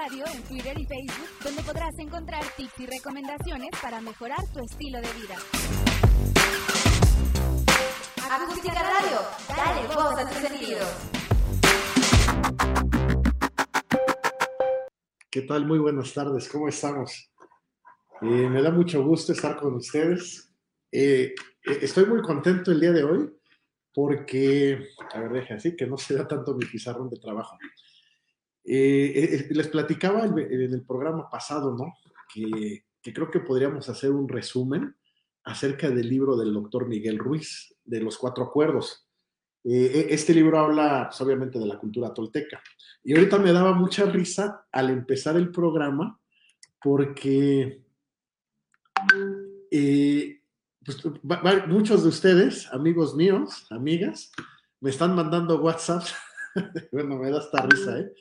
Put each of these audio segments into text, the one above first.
Radio en Twitter y Facebook, donde podrás encontrar tips y recomendaciones para mejorar tu estilo de vida. Acústica Radio, dale voz a tus sentidos. ¿Qué tal? Muy buenas tardes, ¿cómo estamos? Eh, me da mucho gusto estar con ustedes. Eh, eh, estoy muy contento el día de hoy porque, a ver, deja así que no se da tanto mi pizarrón de trabajo. Les platicaba en, el programa pasado, ¿no? Que, creo que podríamos hacer un resumen acerca del libro del doctor Miguel Ruiz, de los cuatro acuerdos. este libro habla, pues, obviamente, de la cultura tolteca. Y ahorita me daba mucha risa al empezar el programa porque eh, pues, muchos de ustedes, amigos míos, amigas, me están mandando WhatsApp. bueno, me da esta risa, ¿eh?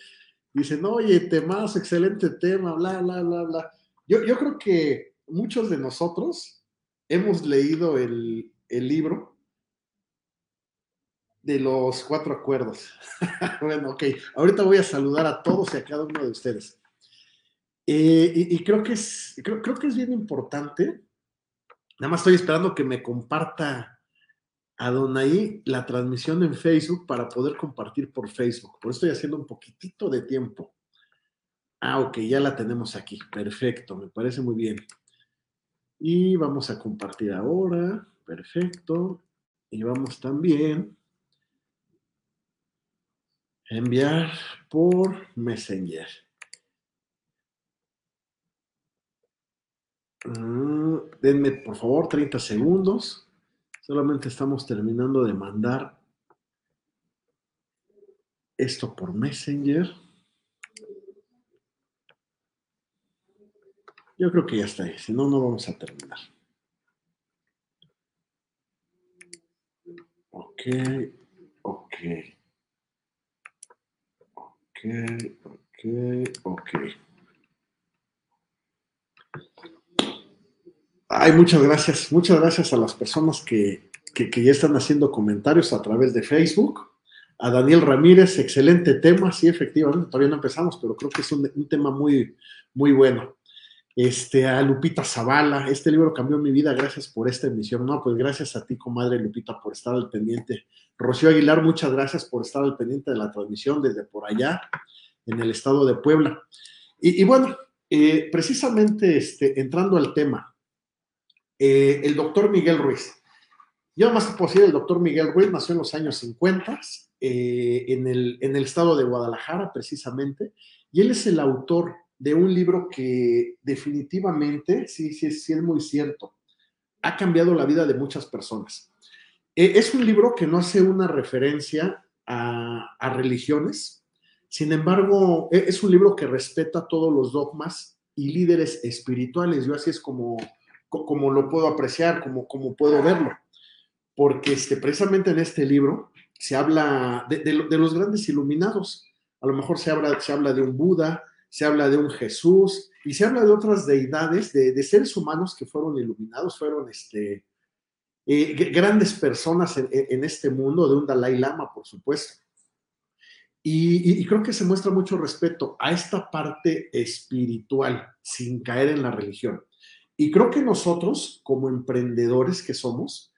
Dicen, oye, temas, excelente tema, bla, bla, bla, bla. Yo, yo creo que muchos de nosotros hemos leído el, el libro de los cuatro acuerdos. bueno, ok, ahorita voy a saludar a todos y a cada uno de ustedes. Eh, y, creo, que es, creo, que es bien importante. Nada más estoy esperando que me comparta a Donaí la transmisión en Facebook para poder compartir por Facebook. Por eso estoy haciendo un poquitito de tiempo. Ah, ok, ya la tenemos aquí. Perfecto, me parece muy bien. Y vamos a compartir ahora. Perfecto. Y vamos también Enviar por Messenger. Ah, denme por favor 30 segundos. Solamente estamos terminando de mandar esto por Messenger. Yo creo que ya está ahí, si no, no vamos a terminar. Ok, ok. Ok, ok, ok. Ay, muchas gracias. Muchas gracias a las personas que, ya están haciendo comentarios a través de Facebook. A Daniel Ramírez, excelente tema. Sí, efectivamente, todavía no empezamos, pero creo que es un, un tema muy, muy bueno este, a Lupita Zavala, este libro cambió mi vida, gracias por esta emisión. No, pues gracias a ti, comadre Lupita, por estar al pendiente. Rocío Aguilar, muchas gracias por estar al pendiente de la transmisión desde por allá, en el estado de Puebla. Y, bueno, eh, precisamente este, entrando al tema, eh, el doctor Miguel Ruiz. Yo más que posible, el doctor Miguel Ruiz nació en los años 50, eh, en, el, en el estado de Guadalajara, precisamente, y él es el autor de un libro que definitivamente, sí, sí, sí es muy cierto, ha cambiado la vida de muchas personas. E, es un libro que no hace una referencia a, religiones, sin embargo, e, es un libro que respeta todos los dogmas y líderes espirituales. Yo así es como, como lo puedo apreciar, como, como puedo verlo. Porque este, precisamente en este libro se habla de, de, los grandes iluminados. A lo mejor se habla, se habla de un Buda, se habla de un Jesús y se habla de otras deidades, de, seres humanos que fueron iluminados, fueron este, eh, grandes personas en, este mundo, de un Dalai Lama, por supuesto. Y, creo que se muestra mucho respeto a esta parte espiritual, sin caer en la religión. Y creo que nosotros, como emprendedores que somos,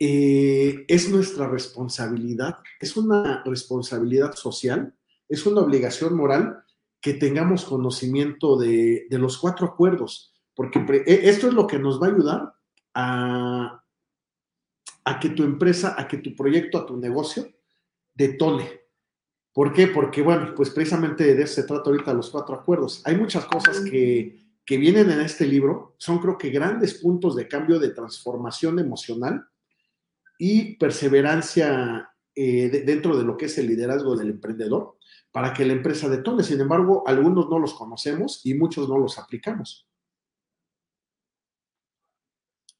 eh, es nuestra responsabilidad, es una responsabilidad social, es una obligación moral que tengamos conocimiento de, los cuatro acuerdos, porque e, esto es lo que nos va a ayudar a, a que tu empresa, a que tu proyecto, a tu negocio detone. ¿Por qué? Porque, bueno, pues precisamente de eso se trata ahorita los cuatro acuerdos. Hay muchas cosas que, vienen en este libro, son creo que grandes puntos de cambio, de transformación emocional y perseverancia eh, dentro de lo que es el liderazgo del emprendedor para que la empresa detone. Sin embargo, algunos no los conocemos y muchos no los aplicamos.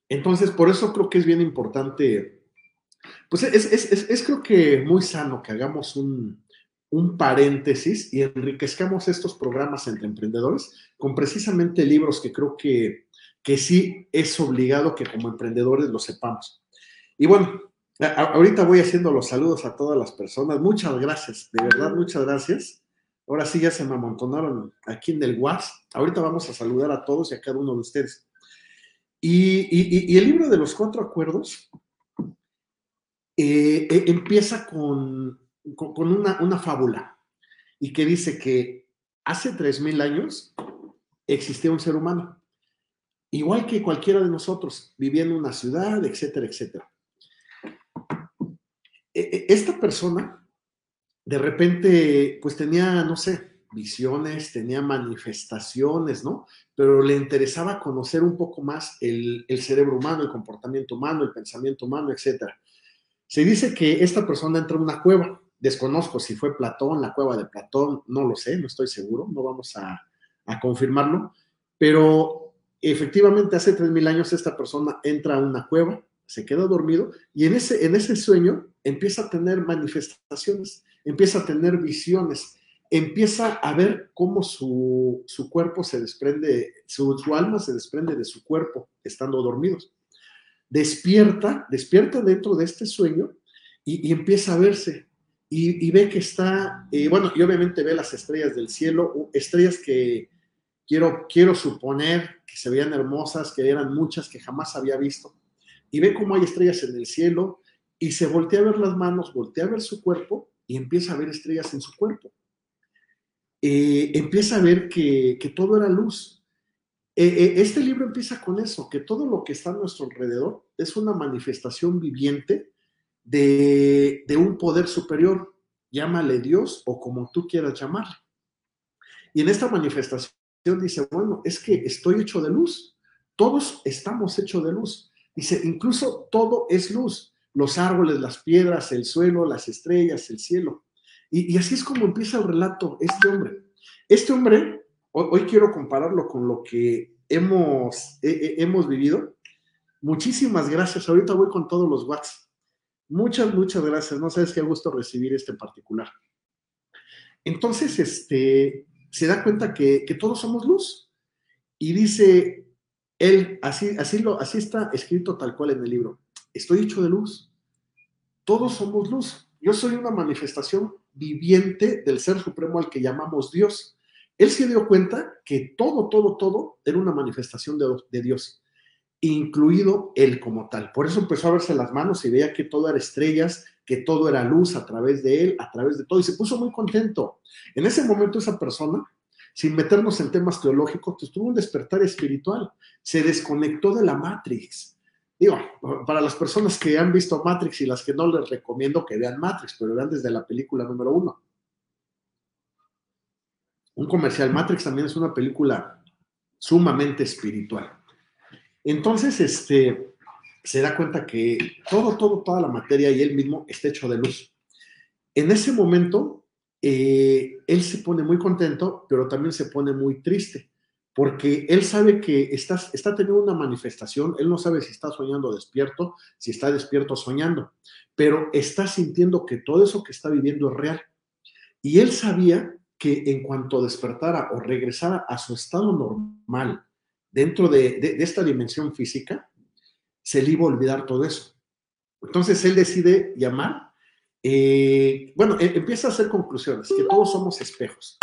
Entonces, por eso creo que es bien importante, pues es, creo que muy sano que hagamos un, paréntesis y enriquezcamos estos programas entre emprendedores con precisamente libros que creo que, que sí es obligado que como emprendedores lo sepamos. Y bueno, Ahorita voy haciendo los saludos a todas las personas. Muchas gracias, de verdad, muchas gracias Ahora sí ya se me amontonaron aquí en el WhatsApp. Ahorita vamos a saludar a todos y a cada uno de ustedes. Y, el libro de los cuatro acuerdos eh, eh, empieza con, con, una, una, fábula y que dice que hace tres mil años existía un ser humano, igual que cualquiera de nosotros, vivía en una ciudad, etcétera, etcétera. E, e, esta persona de repente, pues tenía, no sé, visiones, tenía manifestaciones, ¿no? Pero le interesaba conocer un poco más el, cerebro humano, el comportamiento humano, el pensamiento humano, etc. Se dice que esta persona entró en una cueva. Desconozco si fue Platón, la cueva de Platón, no lo sé, no estoy seguro, no vamos a, a confirmarlo, pero efectivamente hace 3.000 años esta persona entra a una cueva, se queda dormido y en ese, en ese sueño empieza a tener manifestaciones empieza a tener visiones, empieza a ver cómo su, cuerpo se desprende, su, alma se desprende de su cuerpo estando dormidos. Despierta, despierta dentro de este sueño y, empieza a verse y, ve que está, eh, bueno, y obviamente ve las estrellas del cielo, estrellas que quiero, quiero suponer que se veían hermosas, que eran muchas que jamás había visto. Y ve cómo hay estrellas en el cielo y se voltea a ver las manos, voltea a ver su cuerpo y empieza a ver estrellas en su cuerpo. Eh, empieza a ver que, todo era luz. Eh, eh, este libro empieza con eso, que todo lo que está a nuestro alrededor es una manifestación viviente de, un poder superior. Llámale Dios o como tú quieras llamarle. Y en esta manifestación dice, bueno, es que estoy hecho de luz. Todos estamos hechos de luz. Dice, incluso todo es luz los árboles, las piedras, el suelo, las estrellas, el cielo. Y, así es como empieza el relato este hombre. Este hombre, hoy, quiero compararlo con lo que hemos, hemos vivido. Muchísimas gracias. Ahorita voy con todos los watts. Muchas, muchas gracias. No sabes qué gusto recibir este particular. Entonces, este, se da cuenta que, que todos somos luz. Y dice él, así, así, lo, así está escrito tal cual en el libro estoy hecho de luz. Todos somos luz. Yo soy una manifestación viviente del ser supremo al que llamamos Dios. Él se dio cuenta que todo, todo, todo era una manifestación de, Dios, incluido él como tal. Por eso empezó a verse las manos y veía que todo era estrellas, que todo era luz a través de él, a través de todo, y se puso muy contento. En ese momento esa persona, sin meternos en temas teológicos, pues, tuvo un despertar espiritual, se desconectó de la Matrix, Digo, para las personas que han visto Matrix y las que no les recomiendo que vean Matrix, pero vean desde la película número uno. Un comercial Matrix también es una película sumamente espiritual. Entonces, este, se da cuenta que todo, todo, toda la materia y él mismo está hecho de luz. En ese momento, eh, él se pone muy contento, pero también se pone muy triste porque él sabe que está, está teniendo una manifestación, él no sabe si está soñando despierto, si está despierto soñando, pero está sintiendo que todo eso que está viviendo es real. Y él sabía que en cuanto despertara o regresara a su estado normal dentro de, esta dimensión física, se le iba a olvidar todo eso. Entonces él decide llamar, eh, bueno, e, empieza a hacer conclusiones, que todos somos espejos.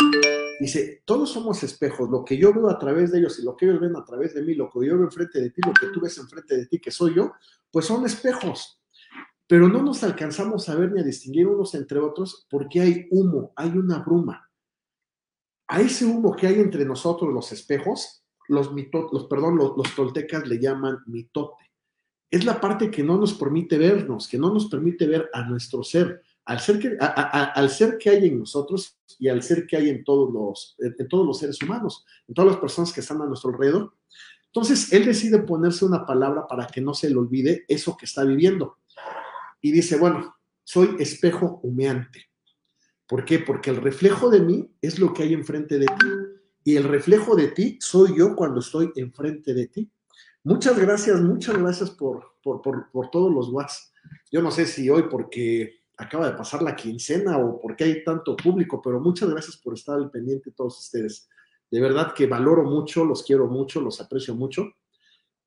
Dice, todos somos espejos, lo que yo veo a través de ellos y lo que ellos ven a través de mí, lo que yo veo enfrente de ti, lo que tú ves enfrente de ti, que soy yo, pues son espejos. Pero no nos alcanzamos a ver ni a distinguir unos entre otros porque hay humo, hay una bruma. A ese humo que hay entre nosotros, los espejos, los, los, perdón, los, toltecas le llaman mitote. Es la parte que no nos permite vernos, que no nos permite ver a nuestro ser al ser que, al ser que hay en nosotros y al ser que hay en todos, los, en todos los seres humanos, en todas las personas que están a nuestro alrededor. Entonces, él decide ponerse una palabra para que no se le olvide eso que está viviendo. Y dice, bueno, soy espejo humeante. ¿Por qué? Porque el reflejo de mí es lo que hay enfrente de ti. Y el reflejo de ti soy yo cuando estoy enfrente de ti. Muchas gracias, muchas gracias por, por, por, por todos los WhatsApp. Yo no sé si hoy porque acaba de pasar la quincena o por qué hay tanto público, pero muchas gracias por estar al pendiente todos ustedes. De verdad que valoro mucho, los quiero mucho, los aprecio mucho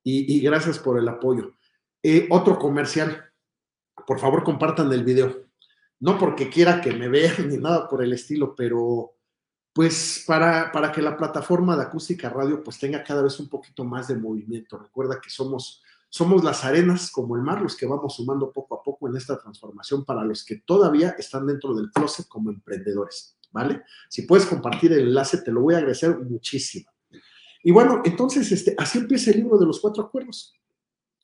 y, gracias por el apoyo. Eh, otro comercial, por favor compartan el video. No porque quiera que me vean ni nada por el estilo, pero pues para, para que la plataforma de acústica radio pues tenga cada vez un poquito más de movimiento. Recuerda que somos, somos las arenas como el mar, los que vamos sumando poco a poco en esta transformación para los que todavía están dentro del closet como emprendedores, ¿vale? Si puedes compartir el enlace, te lo voy a agradecer muchísimo. Y bueno, entonces este, así empieza el libro de los cuatro acuerdos,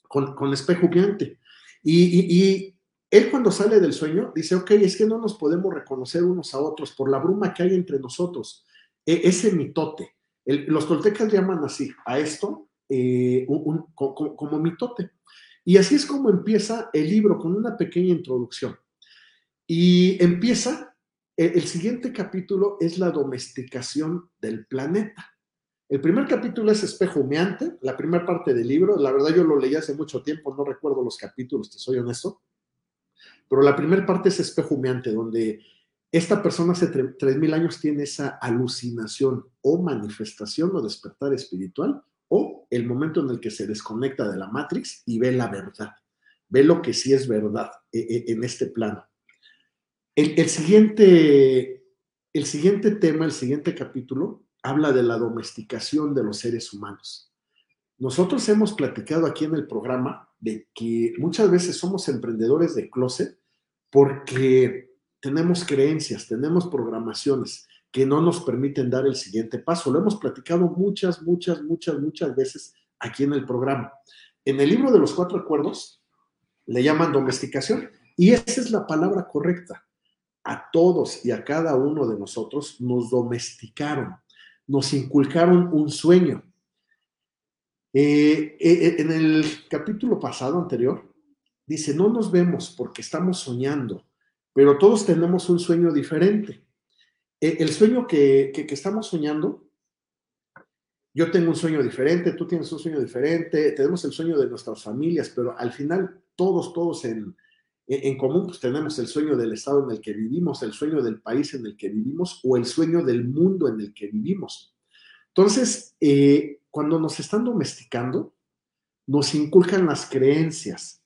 con, con espejo gigante. Y, y, él cuando sale del sueño dice, ok, es que no nos podemos reconocer unos a otros por la bruma que hay entre nosotros, e, ese mitote. los toltecas llaman así a esto eh, como, mitote. Y así es como empieza el libro con una pequeña introducción. Y empieza, el, el siguiente capítulo es la domesticación del planeta. El primer capítulo es espejo humeante, la primera parte del libro. La verdad yo lo leí hace mucho tiempo, no recuerdo los capítulos, te soy honesto. Pero la primera parte es espejo humeante, donde esta persona hace 3.000 años tiene esa alucinación o manifestación o despertar espiritual o el momento en el que se desconecta de la Matrix y ve la verdad, ve lo que sí es verdad e, e, en este plano. El, siguiente, el siguiente tema, el siguiente capítulo, habla de la domesticación de los seres humanos. Nosotros hemos platicado aquí en el programa de que muchas veces somos emprendedores de closet porque tenemos creencias, tenemos programaciones que no nos permiten dar el siguiente paso. Lo hemos platicado muchas, muchas, muchas, muchas veces aquí en el programa. En el libro de los cuatro acuerdos le llaman domesticación y esa es la palabra correcta. A todos y a cada uno de nosotros nos domesticaron, nos inculcaron un sueño, eh, eh, en el capítulo pasado, anterior, dice, no nos vemos porque estamos soñando, pero todos tenemos un sueño diferente. Eh, el sueño que, estamos soñando, yo tengo un sueño diferente, tú tienes un sueño diferente, tenemos el sueño de nuestras familias, pero al final todos, todos en, en común, pues tenemos el sueño del estado en el que vivimos, el sueño del país en el que vivimos o el sueño del mundo en el que vivimos. Entonces, eh, cuando nos están domesticando, nos inculcan las creencias,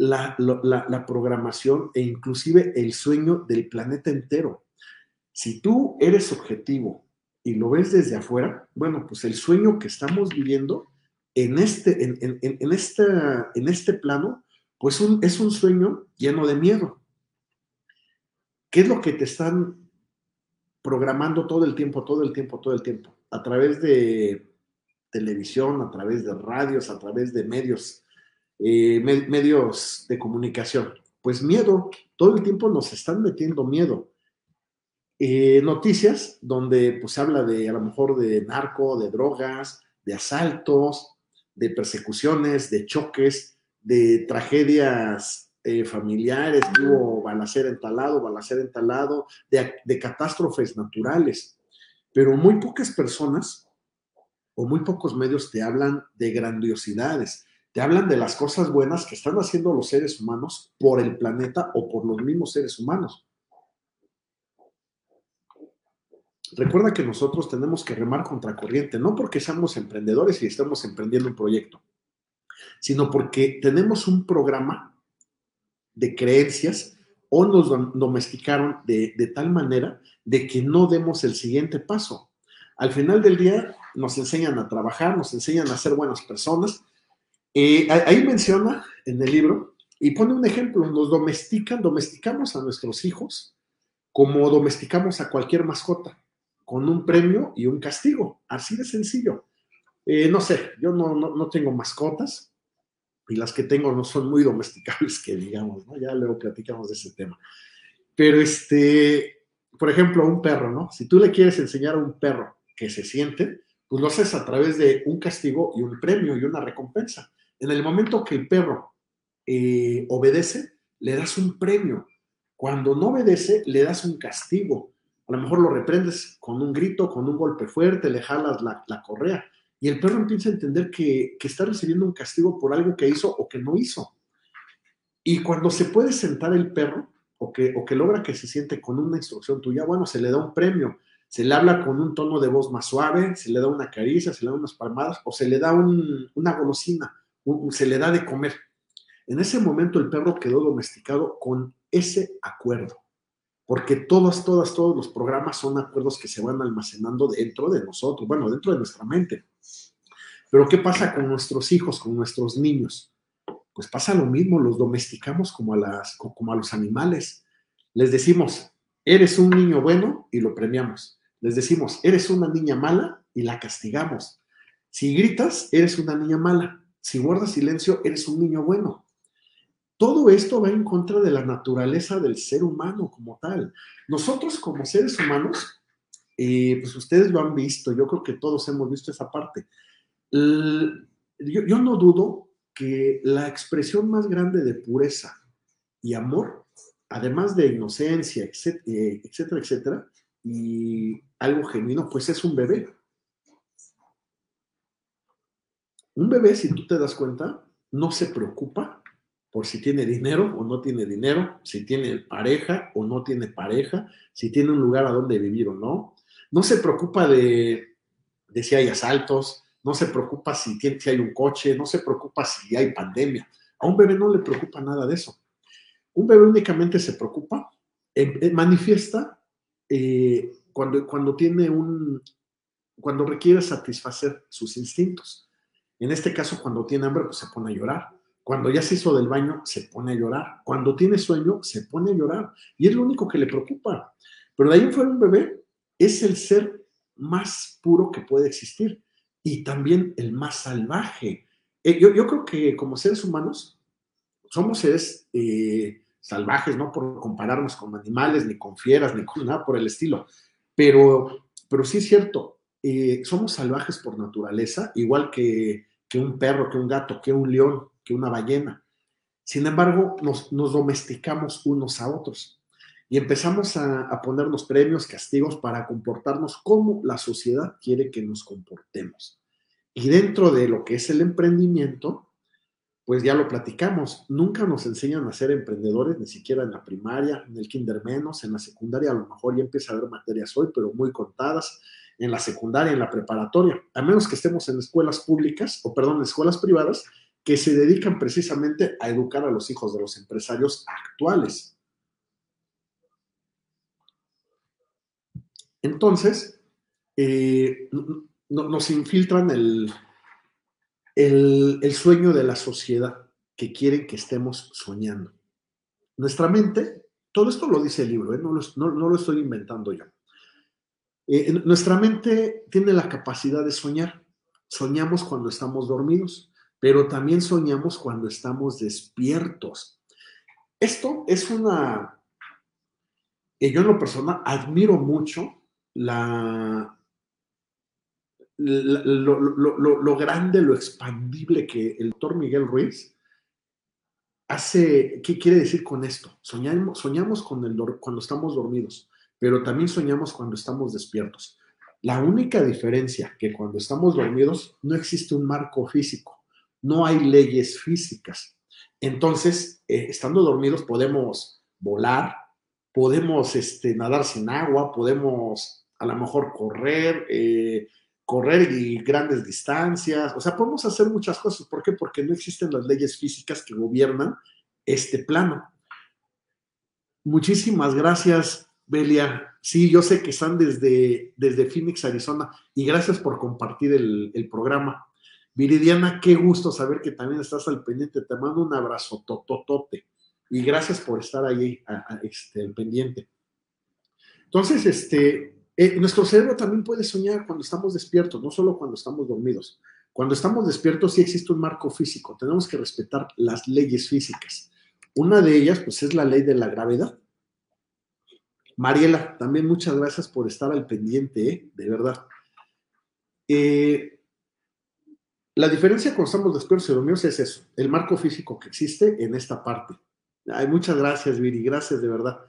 la, programación e inclusive el sueño del planeta entero. Si tú eres objetivo y lo ves desde afuera, bueno, pues el sueño que estamos viviendo en este, en, en, esta, en este plano, pues es un sueño lleno de miedo. ¿Qué es lo que te están programando todo el tiempo, todo el tiempo, todo el tiempo? A través de televisión, a través de radios, a través de medios, eh, medios de comunicación. Pues miedo, todo el tiempo nos están metiendo miedo. Eh, noticias donde pues habla de a lo mejor de narco, de drogas, de asaltos, de persecuciones, de choques, de tragedias eh, familiares, hubo balacera en talado, balacera en talado, de, de catástrofes naturales. Pero muy pocas personas o muy pocos medios te hablan de grandiosidades, te hablan de las cosas buenas que están haciendo los seres humanos por el planeta o por los mismos seres humanos. Recuerda que nosotros tenemos que remar contra corriente, no porque seamos emprendedores y estamos emprendiendo un proyecto, sino porque tenemos un programa de creencias o nos domesticaron de, de tal manera de que no demos el siguiente paso. Al final del día, nos enseñan a trabajar, nos enseñan a ser buenas personas. Eh, ahí menciona en el libro y pone un ejemplo, nos domestican, domesticamos a nuestros hijos como domesticamos a cualquier mascota, con un premio y un castigo, así de sencillo. Eh, no sé, yo no, no, tengo mascotas y las que tengo no son muy domesticables, que digamos, ¿no? Ya luego platicamos de ese tema. Pero este, por ejemplo, un perro, ¿no? Si tú le quieres enseñar a un perro que se siente, pues lo haces a través de un castigo y un premio y una recompensa. En el momento que el perro eh, obedece, le das un premio. Cuando no obedece, le das un castigo. A lo mejor lo reprendes con un grito, con un golpe fuerte, le jalas la, correa. Y el perro empieza a entender que, está recibiendo un castigo por algo que hizo o que no hizo. Y cuando se puede sentar el perro, o que, logra que se siente con una instrucción tuya, bueno, se le da un premio se le habla con un tono de voz más suave, se le da una caricia, se le da unas palmadas o se le da una golosina, se le da de comer. En ese momento el perro quedó domesticado con ese acuerdo. porque todos, todas, todos los programas son acuerdos que se van almacenando dentro de nosotros, bueno, dentro de nuestra mente. Pero ¿qué pasa con nuestros hijos, con nuestros niños? Pues pasa lo mismo, los domesticamos como a, las, como a los animales. Les decimos, eres un niño bueno y lo premiamos. Les decimos, eres una niña mala y la castigamos. Si gritas, eres una niña mala. Si guardas silencio, eres un niño bueno. Todo esto va en contra de la naturaleza del ser humano como tal. Nosotros como seres humanos, eh, pues ustedes lo han visto, yo creo que todos hemos visto esa parte. yo, no dudo que la expresión más grande de pureza y amor, además de inocencia, eh, etcétera, etcétera, y algo genuino, pues es un bebé. Un bebé, si tú te das cuenta, no se preocupa por si tiene dinero o no tiene dinero, si tiene pareja o no tiene pareja, si tiene un lugar a donde vivir o no. No se preocupa de, si hay asaltos, no se preocupa si, tiene, si hay un coche, no se preocupa si hay pandemia. A un bebé no le preocupa nada de eso. Un bebé únicamente se preocupa, eh, eh, manifiesta eh, cuando, cuando tiene un, cuando requiere satisfacer sus instintos. En este caso, cuando tiene hambre, pues se pone a llorar cuando ya se hizo del baño, se pone a llorar. Cuando tiene sueño, se pone a llorar. Y es lo único que le preocupa. Pero de ahí fuera un bebé es el ser más puro que puede existir y también el más salvaje. Eh, yo, creo que como seres humanos somos seres eh, salvajes, no por compararnos con animales, ni con fieras, ni con nada por el estilo. Pero, pero sí es cierto, eh, somos salvajes por naturaleza, igual que, que un perro, que un gato, que un león una ballena. Sin embargo, nos, domesticamos unos a otros y empezamos a, a, ponernos premios, castigos para comportarnos como la sociedad quiere que nos comportemos. Y dentro de lo que es el emprendimiento, pues ya lo platicamos, nunca nos enseñan a ser emprendedores, ni siquiera en la primaria, en el kinder menos, en la secundaria a lo mejor ya empieza a haber materias hoy, pero muy contadas, en la secundaria, en la preparatoria, a menos que estemos en escuelas públicas, o perdón, en escuelas privadas, que se dedican precisamente a educar a los hijos de los empresarios actuales. Entonces, eh, nos infiltran el, el, sueño de la sociedad que quieren que estemos soñando. Nuestra mente, todo esto lo dice el libro, ¿eh? no, lo, estoy inventando yo. Eh, nuestra mente tiene la capacidad de soñar. Soñamos cuando estamos dormidos pero también soñamos cuando estamos despiertos. Esto es una... Yo en lo personal admiro mucho la, lo, grande, lo expandible que el doctor Miguel Ruiz hace. ¿Qué quiere decir con esto? Soñamos, soñamos con el, cuando estamos dormidos, pero también soñamos cuando estamos despiertos. La única diferencia que cuando estamos dormidos no existe un marco físico no hay leyes físicas. Entonces, eh, estando dormidos podemos volar, podemos este, nadar sin agua, podemos a lo mejor correr, eh, correr y grandes distancias, o sea, podemos hacer muchas cosas. ¿Por qué? Porque no existen las leyes físicas que gobiernan este plano. Muchísimas gracias, Belia. Sí, yo sé que están desde, desde Phoenix, Arizona, y gracias por compartir el, el programa. Viridiana, qué gusto saber que también estás al pendiente. Te mando un abrazo tototote y gracias por estar ahí este, al pendiente. Entonces, este, eh, nuestro cerebro también puede soñar cuando estamos despiertos, no solo cuando estamos dormidos. Cuando estamos despiertos sí existe un marco físico, tenemos que respetar las leyes físicas. Una de ellas, pues, es la ley de la gravedad. Mariela, también muchas gracias por estar al pendiente, ¿eh? de verdad. Eh, la diferencia cuando estamos despiertos y dormidos es eso, el marco físico que existe en esta parte. Ay, muchas gracias, Viri, gracias de verdad.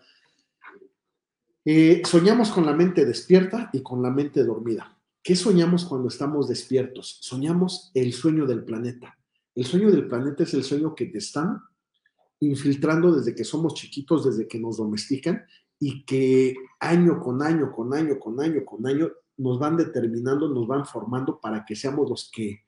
Eh, soñamos con la mente despierta y con la mente dormida. ¿Qué soñamos cuando estamos despiertos? Soñamos el sueño del planeta. El sueño del planeta es el sueño que te están infiltrando desde que somos chiquitos, desde que nos domestican y que año con año, con año, con año, con año, nos van determinando, nos van formando para que seamos los que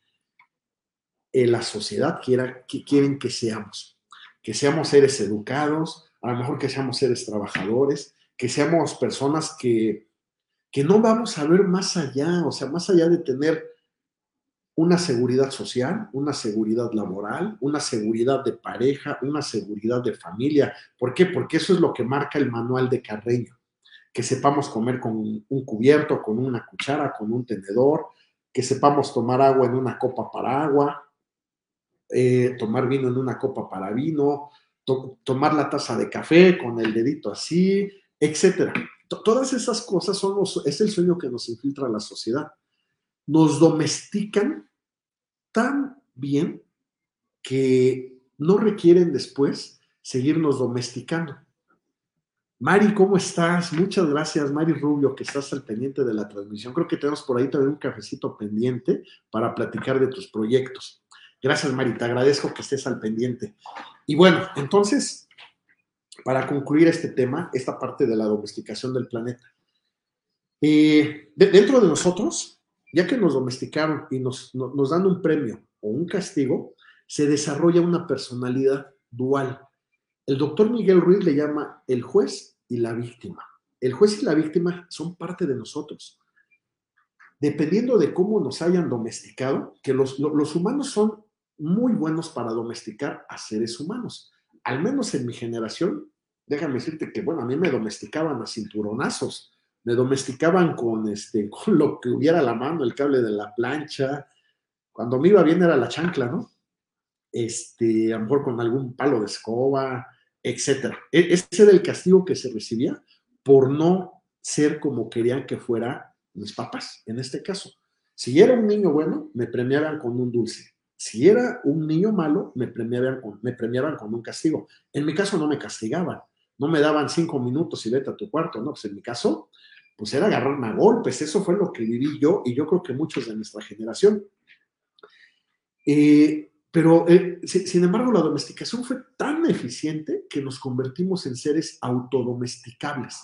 la sociedad quiera, que quieren que seamos. Que seamos seres educados, a lo mejor que seamos seres trabajadores, que seamos personas que, que no vamos a ver más allá, o sea, más allá de tener una seguridad social, una seguridad laboral, una seguridad de pareja, una seguridad de familia. ¿Por qué? Porque eso es lo que marca el manual de Carreño. Que sepamos comer con un cubierto, con una cuchara, con un tenedor, que sepamos tomar agua en una copa para agua, eh, tomar vino en una copa para vino, tomar la taza de café con el dedito así, etcétera. Todas esas cosas son los, es el sueño que nos infiltra la sociedad nos domestican tan bien que no requieren después seguirnos domesticando. Mari, ¿cómo estás? Muchas gracias, Mari Rubio, que estás al pendiente de la transmisión. Creo que tenemos por ahí también un cafecito pendiente para platicar de tus proyectos. Gracias, Mari, te agradezco que estés al pendiente. Y bueno, entonces, para concluir este tema, esta parte de la domesticación del planeta. Eh, dentro de nosotros ya que nos domesticaron y nos, nos dan un premio o un castigo, se desarrolla una personalidad dual. El doctor Miguel Ruiz le llama el juez y la víctima. El juez y la víctima son parte de nosotros. Dependiendo de cómo nos hayan domesticado, que los, los humanos son muy buenos para domesticar a seres humanos. Al menos en mi generación, déjame decirte que, bueno, a mí me domesticaban a cinturonazos me domesticaban con, este, con lo que hubiera a la mano, el cable de la plancha. Cuando me iba bien era la chancla, ¿no? Este, a mejor con algún palo de escoba, etcétera. E, ese era el castigo que se recibía por no ser como querían que fuera mis papás, en este caso. Si era un niño bueno, me premiaban con un dulce. Si era un niño malo, me premiaban con, me premiaban con un castigo. En mi caso no me castigaban, no me daban cinco minutos y vete a tu cuarto, ¿no? Pues en mi caso pues era agarrarme a golpes. Eso fue lo que viví yo y yo creo que muchos de nuestra generación. Eh, pero, eh, sin embargo, la domesticación fue tan eficiente que nos convertimos en seres autodomesticables.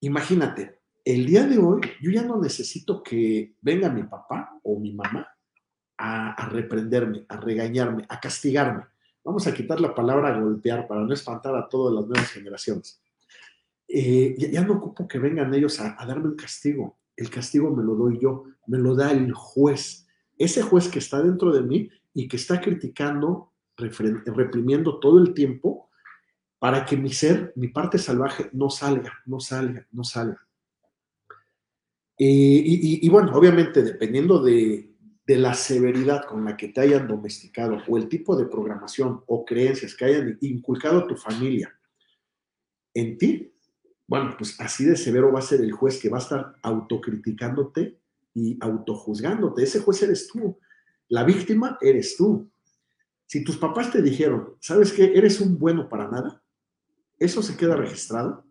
Imagínate, el día de hoy yo ya no necesito que venga mi papá o mi mamá a, a reprenderme, a regañarme, a castigarme. Vamos a quitar la palabra golpear para no espantar a todas las nuevas generaciones. Eh, ya, no ocupo que vengan ellos a, darme un castigo. El castigo me lo doy yo, me lo da el juez. Ese juez que está dentro de mí y que está criticando, reprimiendo todo el tiempo para que mi ser, mi parte salvaje, no salga, no salga, no salga. Eh, y, bueno, obviamente dependiendo de, de, la severidad con la que te hayan domesticado o el tipo de programación o creencias que hayan inculcado tu familia en ti, bueno, pues así de severo va a ser el juez que va a estar autocriticándote y autojuzgándote. Ese juez eres tú. La víctima eres tú. Si tus papás te dijeron, ¿sabes qué? Eres un bueno para nada, eso se queda registrado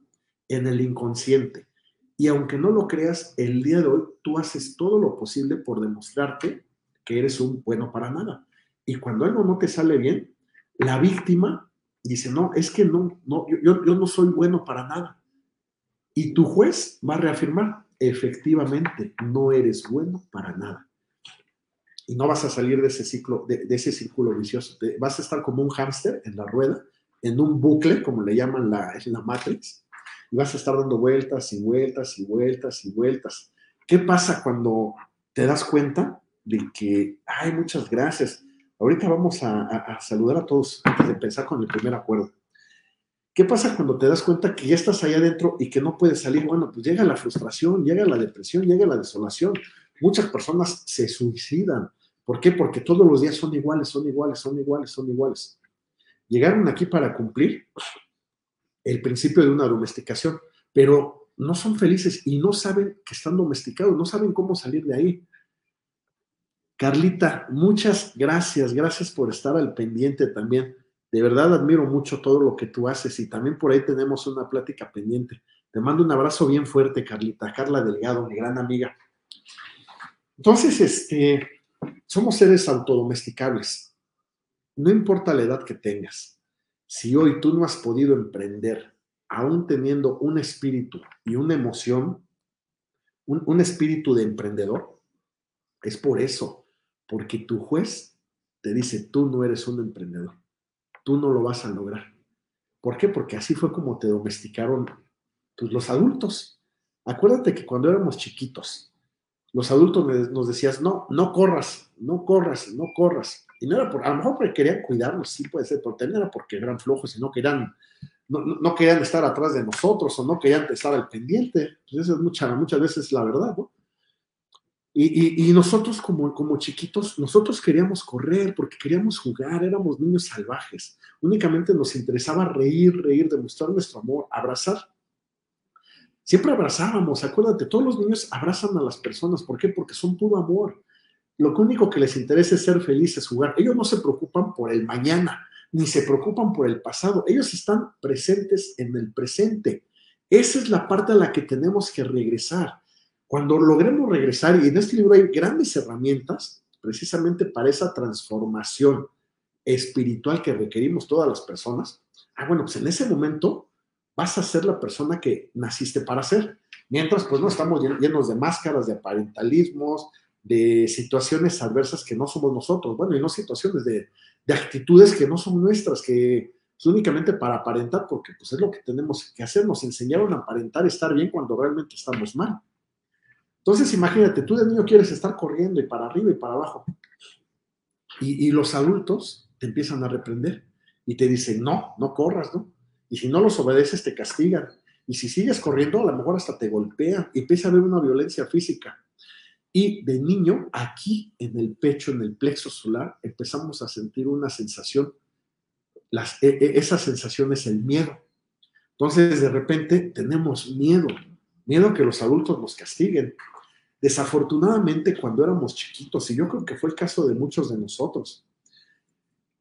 en el inconsciente. Y aunque no lo creas, el día de hoy tú haces todo lo posible por demostrarte que eres un bueno para nada. Y cuando algo no te sale bien, la víctima dice, no, es que no, no yo, yo no soy bueno para nada. Y tu juez va a reafirmar, efectivamente, no eres bueno para nada. Y no vas a salir de ese ciclo, de, ese círculo vicioso. vas a estar como un hámster en la rueda, en un bucle, como le llaman la, la Matrix, y vas a estar dando vueltas y vueltas y vueltas y vueltas. ¿Qué pasa cuando te das cuenta de que, ay, muchas gracias? Ahorita vamos a, a saludar a todos antes de empezar con el primer acuerdo. ¿Qué pasa cuando te das cuenta que ya estás allá adentro y que no puedes salir? Bueno, pues llega la frustración, llega la depresión, llega la desolación. Muchas personas se suicidan. ¿Por qué? Porque todos los días son iguales, son iguales, son iguales, son iguales. Llegaron aquí para cumplir el principio de una domesticación, pero no son felices y no saben que están domesticados, no saben cómo salir de ahí. Carlita, muchas gracias, gracias por estar al pendiente también. De verdad admiro mucho todo lo que tú haces y también por ahí tenemos una plática pendiente. Te mando un abrazo bien fuerte, Carlita, Carla Delgado, mi gran amiga. Entonces, este, somos seres autodomesticables. No importa la edad que tengas. Si hoy tú no has podido emprender, aún teniendo un espíritu y una emoción, un, un espíritu de emprendedor, es por eso, porque tu juez te dice, tú no eres un emprendedor tú no lo vas a lograr. ¿Por qué? Porque así fue como te domesticaron Pues los adultos. Acuérdate que cuando éramos chiquitos, los adultos nos decías, no, no corras, no corras, no corras. Y no era por, a lo mejor porque querían cuidarnos, sí puede ser, pero también era porque eran flojos y no querían, no, no querían estar atrás de nosotros o no querían estar al pendiente. Pues eso es mucha, muchas veces la verdad, ¿no? Y, nosotros como, como chiquitos, nosotros queríamos correr porque queríamos jugar, éramos niños salvajes. Únicamente nos interesaba reír, reír, demostrar nuestro amor, abrazar. Siempre abrazábamos, acuérdate, todos los niños abrazan a las personas. ¿Por qué? Porque son puro amor. Lo único que les interesa es ser felices, jugar. Ellos no se preocupan por el mañana, ni se preocupan por el pasado. Ellos están presentes en el presente. Esa es la parte a la que tenemos que regresar. Cuando logremos regresar, y en este libro hay grandes herramientas precisamente para esa transformación espiritual que requerimos todas las personas, ah, bueno, pues en ese momento vas a ser la persona que naciste para ser. Mientras, pues no estamos llenos de máscaras, de aparentalismos, de situaciones adversas que no somos nosotros, bueno, y no situaciones de, de actitudes que no son nuestras, que es únicamente para aparentar, porque pues es lo que tenemos que hacer, nos enseñaron a aparentar estar bien cuando realmente estamos mal. Entonces, imagínate, tú de niño quieres estar corriendo y para arriba y para abajo. Y, los adultos te empiezan a reprender y te dicen, no, no corras, ¿no? Y si no los obedeces, te castigan. Y si sigues corriendo, a lo mejor hasta te golpean y empieza a haber una violencia física. Y de niño, aquí en el pecho, en el plexo solar, empezamos a sentir una sensación. Las, e, e, esa sensación es el miedo. Entonces, de repente, tenemos miedo miedo que los adultos nos castiguen. Desafortunadamente, cuando éramos chiquitos, y yo creo que fue el caso de muchos de nosotros,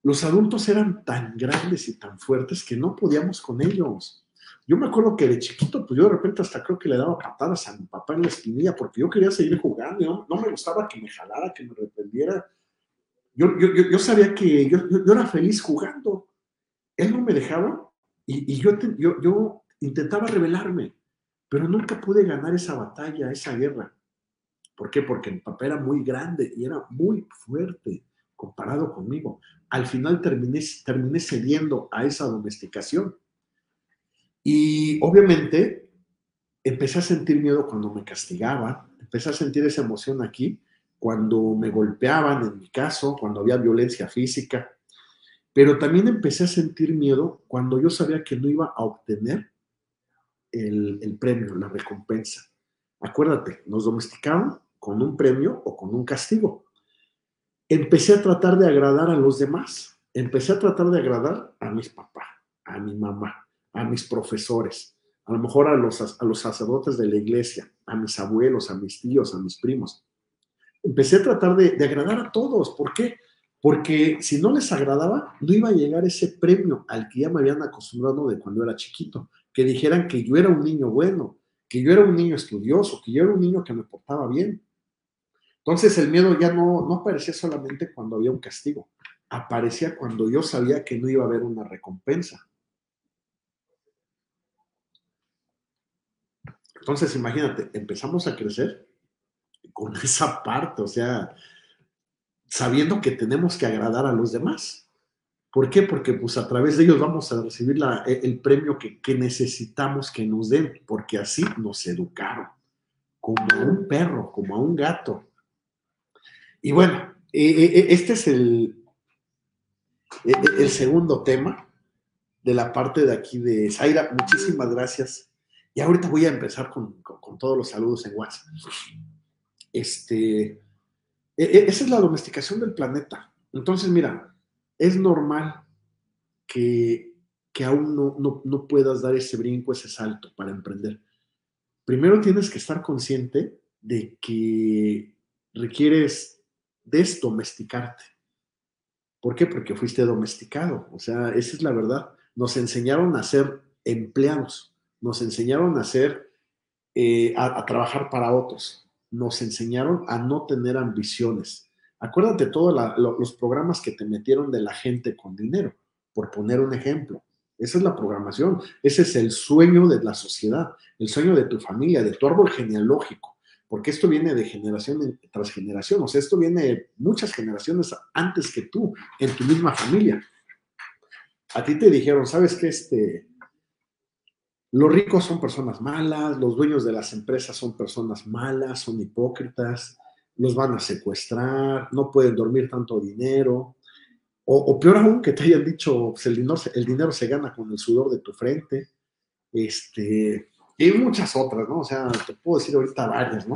los adultos eran tan grandes y tan fuertes que no podíamos con ellos. Yo me acuerdo que de chiquito, pues yo de repente hasta creo que le daba patadas a mi papá en la espinilla porque yo quería seguir jugando, no, me gustaba que me jalara, que me reprendiera. Yo, yo, sabía que yo, era feliz jugando. Él no me dejaba y, yo, yo intentaba rebelarme pero nunca pude ganar esa batalla, esa guerra. ¿Por qué? Porque mi papá era muy grande y era muy fuerte comparado conmigo. Al final terminé, terminé cediendo a esa domesticación. Y obviamente empecé a sentir miedo cuando me castigaban, empecé a sentir esa emoción aquí, cuando me golpeaban, en mi caso, cuando había violencia física. Pero también empecé a sentir miedo cuando yo sabía que no iba a obtener el, premio, la recompensa. Acuérdate, nos domesticaron con un premio o con un castigo. Empecé a tratar de agradar a los demás. Empecé a tratar de agradar a mis papás, a mi mamá, a mis profesores, a lo mejor a los, sacerdotes de la iglesia, a mis abuelos, a mis tíos, a mis primos. Empecé a tratar de, de agradar a todos. ¿Por qué? Porque si no les agradaba, no iba a llegar ese premio al que ya me habían acostumbrado de cuando era chiquito que dijeran que yo era un niño bueno, que yo era un niño estudioso, que yo era un niño que me portaba bien. Entonces el miedo ya no, no aparecía solamente cuando había un castigo, aparecía cuando yo sabía que no iba a haber una recompensa. Entonces imagínate, empezamos a crecer con esa parte, o sea, sabiendo que tenemos que agradar a los demás. ¿Por qué? Porque pues a través de ellos vamos a recibir e, el premio que, necesitamos que nos den, porque así nos educaron, como a un perro, como a un gato. Y bueno, e, e, este es el, el segundo tema de la parte de aquí de Zaira. Muchísimas gracias. Y ahorita voy a empezar con, con todos los saludos en WhatsApp. Este, esa es la domesticación del planeta. Entonces, mira, es normal que, aún no, no, puedas dar ese brinco, ese salto para emprender. Primero tienes que estar consciente de que requieres desdomesticarte. ¿Por qué? Porque fuiste domesticado. O sea, esa es la verdad. Nos enseñaron a ser empleados, nos enseñaron a ser, eh, a, trabajar para otros, nos enseñaron a no tener ambiciones, Acuérdate todos los programas que te metieron de la gente con dinero, por poner un ejemplo. Esa es la programación, ese es el sueño de la sociedad, el sueño de tu familia, de tu árbol genealógico, porque esto viene de generación tras generación, o sea, esto viene de muchas generaciones antes que tú, en tu misma familia. A ti te dijeron, ¿sabes qué? Este, los ricos son personas malas, los dueños de las empresas son personas malas, son hipócritas, los van a secuestrar, no pueden dormir tanto dinero, o, peor aún que te hayan dicho, el, dinero, el dinero se gana con el sudor de tu frente, este, y muchas otras, ¿no? O sea, te puedo decir ahorita varias, ¿no?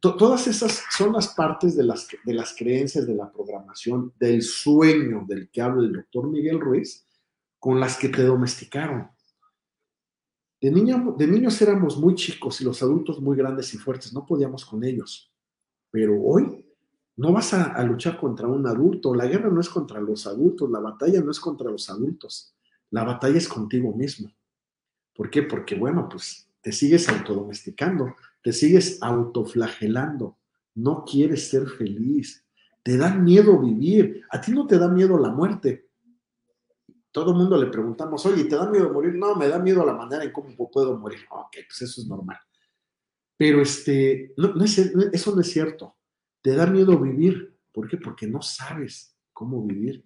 todas esas son las partes de las, de las creencias de la programación, del sueño del que habla el doctor Miguel Ruiz, con las que te domesticaron. De, niño, de niños éramos muy chicos y los adultos muy grandes y fuertes, no podíamos con ellos. Pero hoy no vas a, luchar contra un adulto, la guerra no es contra los adultos, la batalla no es contra los adultos, la batalla es contigo mismo. ¿Por qué? Porque, bueno, pues te sigues autodomesticando, te sigues autoflagelando, no quieres ser feliz, te da miedo vivir, a ti no te da miedo la muerte. Todo el mundo le preguntamos, oye, ¿te da miedo morir? No, me da miedo la manera en cómo puedo morir. Ok, pues eso es normal. Pero este, no, eso no es cierto. Te da miedo vivir. ¿Por qué? Porque no sabes cómo vivir.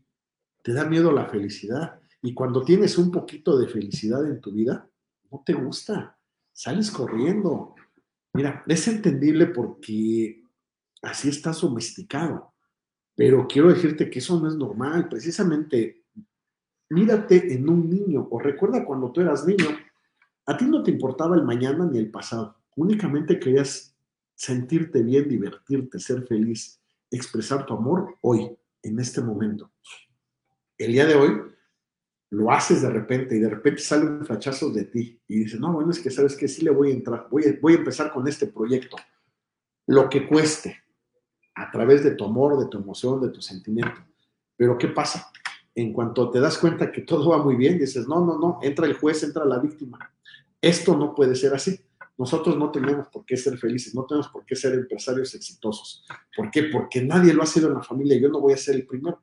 Te da miedo la felicidad. Y cuando tienes un poquito de felicidad en tu vida, no te gusta. Sales corriendo. Mira, es entendible porque así estás domesticado. Pero quiero decirte que eso no es normal. Precisamente, mírate en un niño o recuerda cuando tú eras niño, a ti no te importaba el mañana ni el pasado. Únicamente querías sentirte bien, divertirte, ser feliz, expresar tu amor hoy, en este momento. El día de hoy lo haces de repente y de repente salen flachazos de ti y dices, no, bueno, es que sabes que sí le voy a entrar, voy a, voy a empezar con este proyecto, lo que cueste, a través de tu amor, de tu emoción, de tu sentimiento. Pero ¿qué pasa? En cuanto te das cuenta que todo va muy bien, dices, no, no, no, entra el juez, entra la víctima. Esto no puede ser así. Nosotros no tenemos por qué ser felices, no tenemos por qué ser empresarios exitosos. ¿Por qué? Porque nadie lo ha sido en la familia, yo no voy a ser el primero.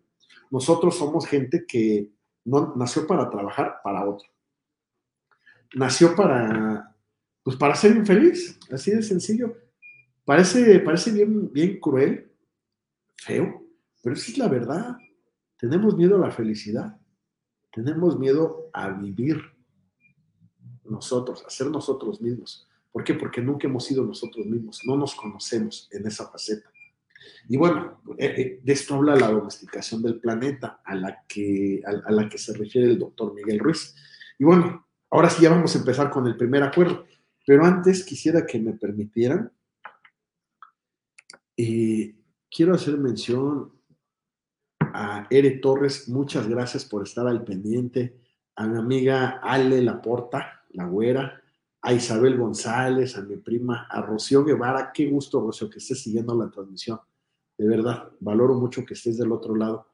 Nosotros somos gente que no, nació para trabajar para otro. Nació para, pues para ser infeliz, así de sencillo. Parece, parece bien, bien cruel, feo, pero esa es la verdad. Tenemos miedo a la felicidad, tenemos miedo a vivir nosotros, a ser nosotros mismos. ¿Por qué? Porque nunca hemos sido nosotros mismos, no nos conocemos en esa faceta. Y bueno, eh, eh, de esto habla la domesticación del planeta a la, que, a, la que se refiere el doctor Miguel Ruiz. Y bueno, ahora sí ya vamos a empezar con el primer acuerdo, pero antes quisiera que me permitieran, eh, quiero hacer mención a Ere Torres, muchas gracias por estar al pendiente, a mi amiga Ale Laporta, la güera, a Isabel González, a mi prima, a Rocío Guevara, qué gusto Rocío que estés siguiendo la transmisión de verdad, valoro mucho que estés del otro lado.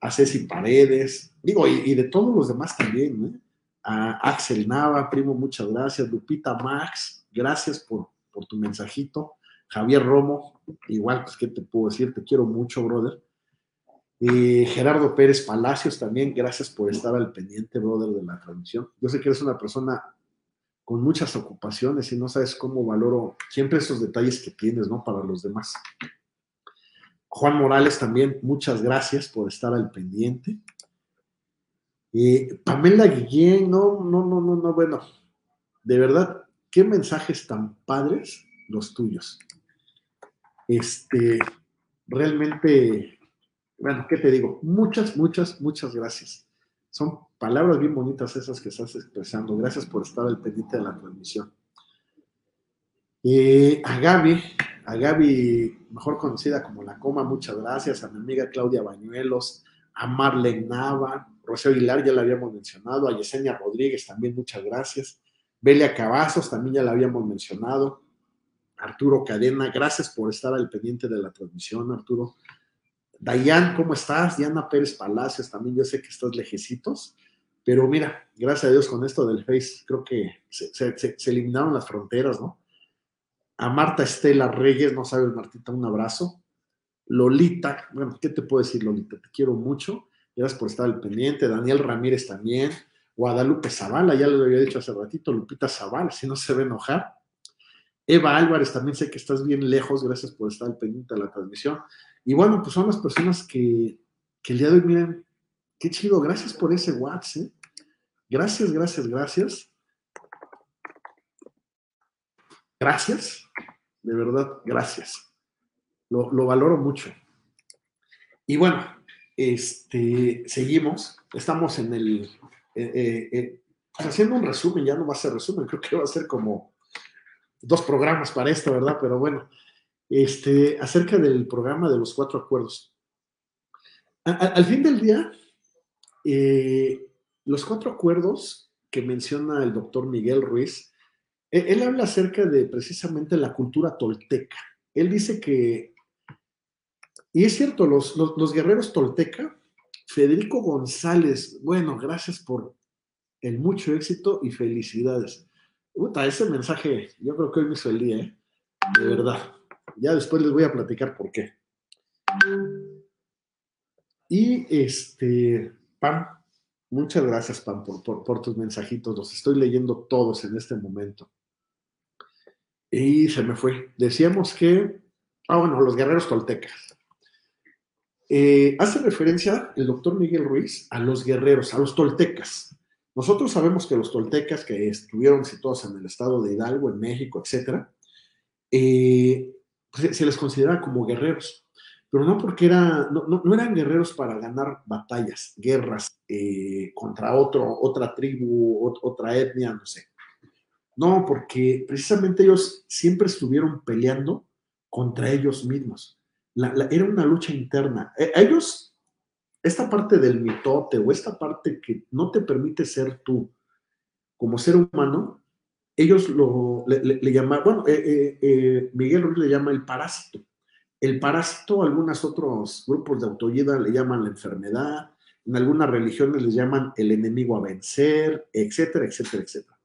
A Ceci Paredes, digo, y, de todos los demás también, ¿eh? A Axel Nava, primo, muchas gracias. Lupita Max, gracias por, por tu mensajito. Javier Romo, igual, pues, ¿qué te puedo decir? Te quiero mucho, brother. Eh, Gerardo Pérez Palacios también, gracias por estar al pendiente, brother, de la transmisión. Yo sé que eres una persona con muchas ocupaciones y no sabes cómo valoro siempre esos detalles que tienes, ¿no? Para los demás. Juan Morales también, muchas gracias por estar al pendiente. Pamela Guillén, no, no, no, no, no, bueno, de verdad, qué mensajes tan padres los tuyos. Este, realmente, bueno, ¿qué te digo? Muchas, muchas, muchas gracias. Son palabras bien bonitas esas que estás expresando. Gracias por estar al pendiente de la transmisión. Eh, a Gaby, a Gaby, mejor conocida como La Coma, muchas gracias, a mi amiga Claudia Bañuelos, a Marlene Nava, Rocío Aguilar, ya la habíamos mencionado, a Yesenia Rodríguez también, muchas gracias, Belia Cavazos también ya la habíamos mencionado, Arturo Cadena, gracias por estar al pendiente de la transmisión, Arturo. Dayan, ¿cómo estás? Diana Pérez Palacios, también yo sé que estás lejecitos, pero mira, gracias a Dios con esto del Face, creo que se eliminaron las fronteras, ¿no? A Marta Estela Reyes, no sabes, Martita, un abrazo. Lolita, bueno, ¿qué te puedo decir, Lolita? Te quiero mucho. Gracias por estar al pendiente. Daniel Ramírez también. Guadalupe Zavala, ya lo había dicho hace ratito, Lupita Zavala, si no se ve enojar. Eva Álvarez, también sé que estás bien lejos, gracias por estar al pendiente de la transmisión. Y bueno, pues son las personas que, que el día de hoy, miren, qué chido, gracias por ese WhatsApp, ¿eh? Gracias, gracias, gracias. gracias, de verdad, gracias. Lo, valoro mucho. Y bueno, este, seguimos, estamos en el, eh, eh, eh, pues haciendo un resumen, ya no va a ser resumen, creo que va a ser como dos programas para esto, ¿verdad? Pero bueno, este, acerca del programa de los cuatro acuerdos. al fin del día, los cuatro acuerdos que menciona el doctor Miguel Ruiz, él, él habla acerca de precisamente la cultura tolteca. Él dice que, y es cierto, los, los, guerreros tolteca, Federico González, bueno, gracias por el mucho éxito y felicidades. Puta, ese mensaje, yo creo que hoy me hizo el día, ¿eh? de verdad. Ya después les voy a platicar por qué. Y este, Pam, muchas gracias, Pam, por, por, por, tus mensajitos. Los estoy leyendo todos en este momento. Y se me fue. Decíamos que, ah, bueno, los guerreros toltecas. Eh, hace referencia el doctor Miguel Ruiz a los guerreros, a los toltecas. Nosotros sabemos que los toltecas que estuvieron situados en el estado de Hidalgo, en México, etcétera, eh, se les considera como guerreros, pero no porque era, no, eran guerreros para ganar batallas, guerras eh, contra otro, otra tribu, otra etnia, no sé. No, porque precisamente ellos siempre estuvieron peleando contra ellos mismos. era una lucha interna. E, ellos, esta parte del mitote o esta parte que no te permite ser tú como ser humano, ellos lo, le, llaman, bueno, eh, eh, eh, Miguel Ruiz le llama el parásito. El parásito, algunos otros grupos de autoayuda le llaman la enfermedad, en algunas religiones les llaman el enemigo a vencer, etcétera, etcétera, etcétera.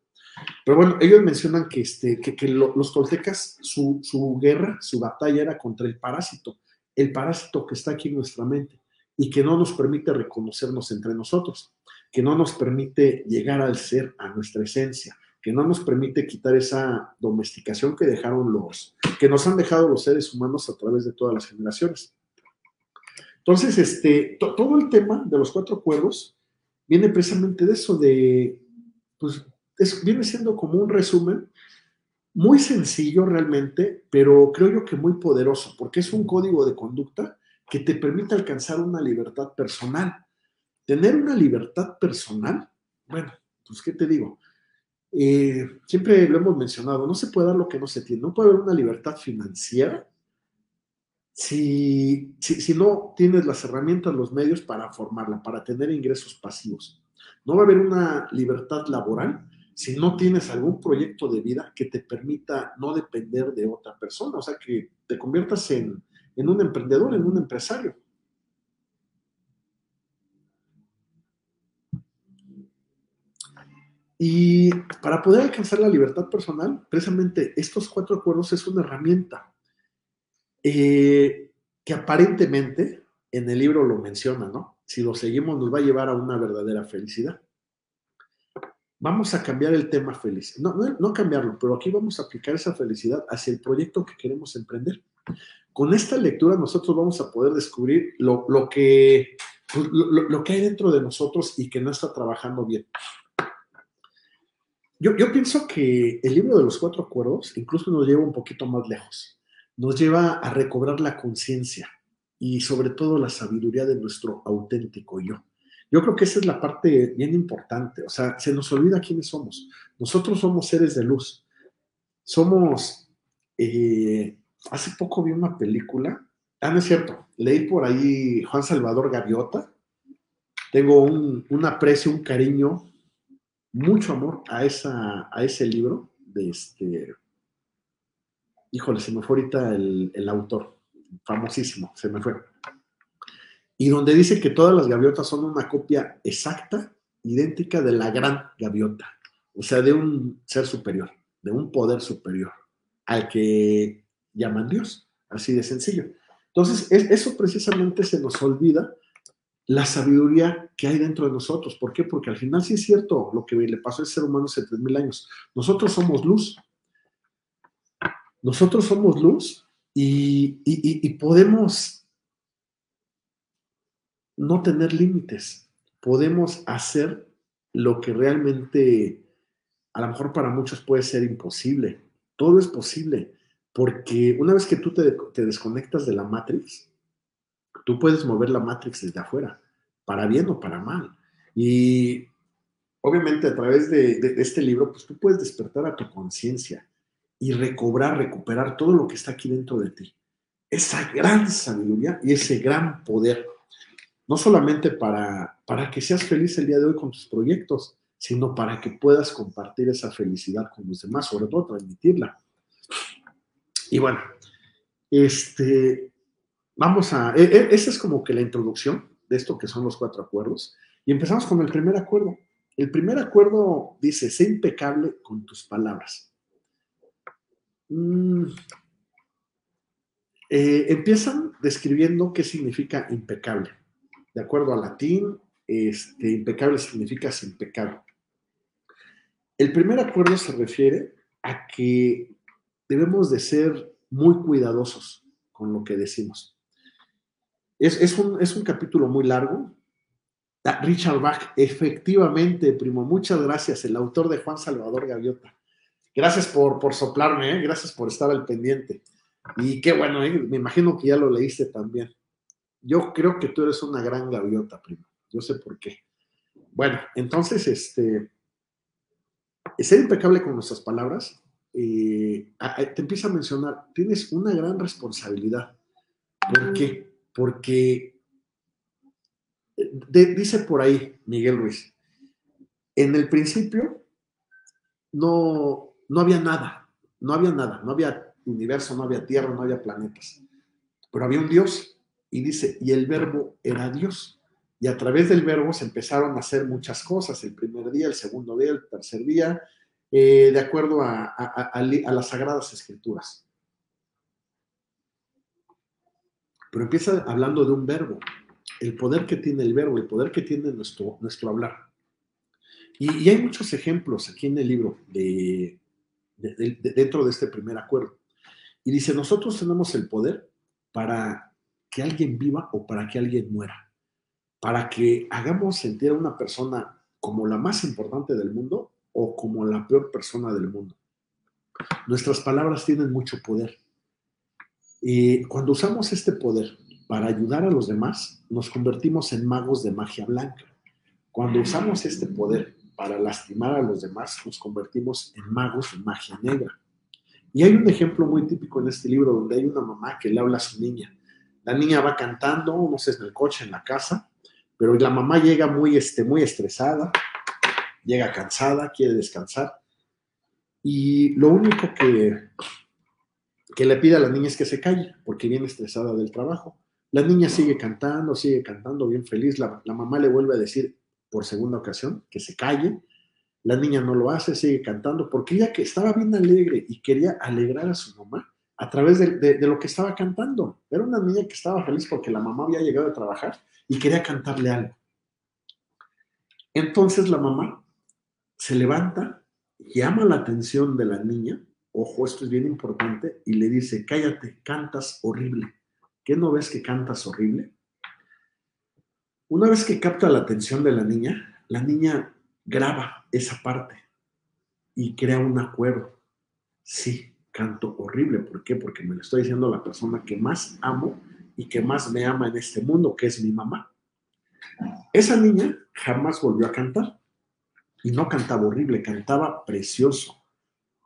Pero bueno, ellos mencionan que, este, que, los toltecas, su, su, guerra, su batalla era contra el parásito, el parásito que está aquí en nuestra mente y que no nos permite reconocernos entre nosotros, que no nos permite llegar al ser, a nuestra esencia, que no nos permite quitar esa domesticación que dejaron los, que nos han dejado los seres humanos a través de todas las generaciones. Entonces, este, todo el tema de los cuatro cuervos viene precisamente de eso, de, pues, viene siendo como un resumen muy sencillo realmente, pero creo yo que muy poderoso, porque es un código de conducta que te permite alcanzar una libertad personal. Tener una libertad personal, bueno, pues qué te digo, eh, siempre lo hemos mencionado, no se puede dar lo que no se tiene, no puede haber una libertad financiera si, si, si no tienes las herramientas, los medios para formarla, para tener ingresos pasivos. No va a haber una libertad laboral si no tienes algún proyecto de vida que te permita no depender de otra persona, o sea, que te conviertas en, un emprendedor, en un empresario. Y para poder alcanzar la libertad personal, precisamente estos cuatro acuerdos es una herramienta eh, que aparentemente en el libro lo menciona, ¿no? Si lo seguimos nos va a llevar a una verdadera felicidad vamos a cambiar el tema feliz. No, cambiarlo, pero aquí vamos a aplicar esa felicidad hacia el proyecto que queremos emprender. Con esta lectura nosotros vamos a poder descubrir lo, que, pues, lo, que hay dentro de nosotros y que no está trabajando bien. Yo, yo pienso que el libro de los cuatro acuerdos incluso nos lleva un poquito más lejos. Nos lleva a recobrar la conciencia y sobre todo la sabiduría de nuestro auténtico yo. Yo creo que esa es la parte bien importante, o sea, se nos olvida quiénes somos. Nosotros somos seres de luz. Somos, eh, hace poco vi una película, ah, no es cierto, leí por ahí Juan Salvador Gaviota, tengo un, aprecio, un cariño, mucho amor a, esa, a ese libro este, híjole, se me fue ahorita el, el autor, famosísimo, se me fue y donde dice que todas las gaviotas son una copia exacta, idéntica de la gran gaviota, o sea, de un ser superior, de un poder superior, al que llaman Dios, así de sencillo. Entonces, eso precisamente se nos olvida la sabiduría que hay dentro de nosotros. ¿Por qué? Porque al final sí es cierto lo que le pasó al ser humano hace 3.000 años. Nosotros somos luz. Nosotros somos luz y, y podemos no tener límites. Podemos hacer lo que realmente a lo mejor para muchos puede ser imposible. Todo es posible, porque una vez que tú te, te desconectas de la Matrix, tú puedes mover la Matrix desde afuera, para bien o para mal. Y obviamente a través de, de este libro, pues tú puedes despertar a tu conciencia y recobrar, recuperar todo lo que está aquí dentro de ti. Esa gran sabiduría y ese gran poder. No solamente para, para que seas feliz el día de hoy con tus proyectos, sino para que puedas compartir esa felicidad con los demás, sobre todo transmitirla. Y bueno, este, vamos a, e, e, esa es como que la introducción de esto que son los cuatro acuerdos. Y empezamos con el primer acuerdo. El primer acuerdo dice, sé impecable con tus palabras. Mm, eh, empiezan describiendo qué significa impecable. De acuerdo al latín, este, impecable significa sin pecado. El primer acuerdo se refiere a que debemos de ser muy cuidadosos con lo que decimos. Es, un, es un capítulo muy largo. Ah, Richard Bach, efectivamente, primo, muchas gracias, el autor de Juan Salvador Gaviota. Gracias por, por soplarme, ¿eh? gracias por estar al pendiente. Y qué bueno, ¿eh? me imagino que ya lo leíste también. Yo creo que tú eres una gran gaviota, primo. Yo sé por qué. Bueno, entonces, este, ser impecable con nuestras palabras, eh, te empieza a mencionar, tienes una gran responsabilidad. ¿Por qué? Porque dice por ahí Miguel Ruiz, en el principio no, no había nada, no había nada, no había universo, no había tierra, no había planetas, pero había un Dios y dice, y el verbo era Dios. Y a través del verbo se empezaron a hacer muchas cosas, el primer día, el segundo día, el tercer día, eh, de acuerdo a, a, las sagradas escrituras. Pero empieza hablando de un verbo, el poder que tiene el verbo, el poder que tiene nuestro, nuestro hablar. Y, hay muchos ejemplos aquí en el libro de, dentro de este primer acuerdo. Y dice, nosotros tenemos el poder para que alguien viva o para que alguien muera, para que hagamos sentir a una persona como la más importante del mundo o como la peor persona del mundo. Nuestras palabras tienen mucho poder. Y cuando usamos este poder para ayudar a los demás, nos convertimos en magos de magia blanca. Cuando usamos este poder para lastimar a los demás, nos convertimos en magos de magia negra. Y hay un ejemplo muy típico en este libro donde hay una mamá que le habla a su niña. La niña va cantando, no sé, en el coche, en la casa, pero la mamá llega muy, este, muy estresada, llega cansada, quiere descansar. Y lo único que, que le pide a la niña es que se calle, porque viene estresada del trabajo. La niña sigue cantando, sigue cantando, bien feliz. La, mamá le vuelve a decir, por segunda ocasión, que se calle. La niña no lo hace, sigue cantando, porque ella que estaba bien alegre y quería alegrar a su mamá a través de, lo que estaba cantando. Era una niña que estaba feliz porque la mamá había llegado a trabajar y quería cantarle algo. Entonces la mamá se levanta, llama la atención de la niña, ojo, esto es bien importante, y le dice, cállate, cantas horrible. ¿Qué no ves que cantas horrible? Una vez que capta la atención de la niña, la niña graba esa parte y crea un acuerdo. Sí, canto horrible. ¿Por qué? Porque me lo estoy diciendo a la persona que más amo y que más me ama en este mundo, que es mi mamá. Esa niña jamás volvió a cantar. Y no cantaba horrible, cantaba precioso.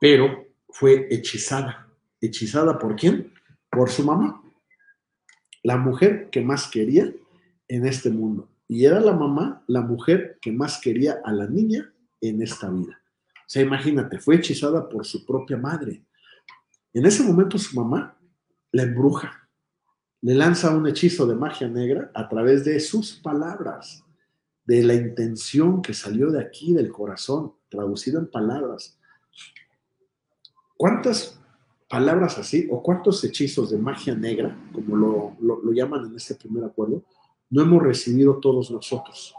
Pero fue hechizada. ¿Hechizada por quién? Por su mamá. La mujer que más quería en este mundo. Y era la mamá, la mujer que más quería a la niña en esta vida. O sea, imagínate, fue hechizada por su propia madre. En ese momento su mamá la embruja, le lanza un hechizo de magia negra a través de sus palabras, de la intención que salió de aquí, del corazón, traducida en palabras. ¿Cuántas palabras así o cuántos hechizos de magia negra, como lo, lo llaman en este primer acuerdo, no hemos recibido todos nosotros.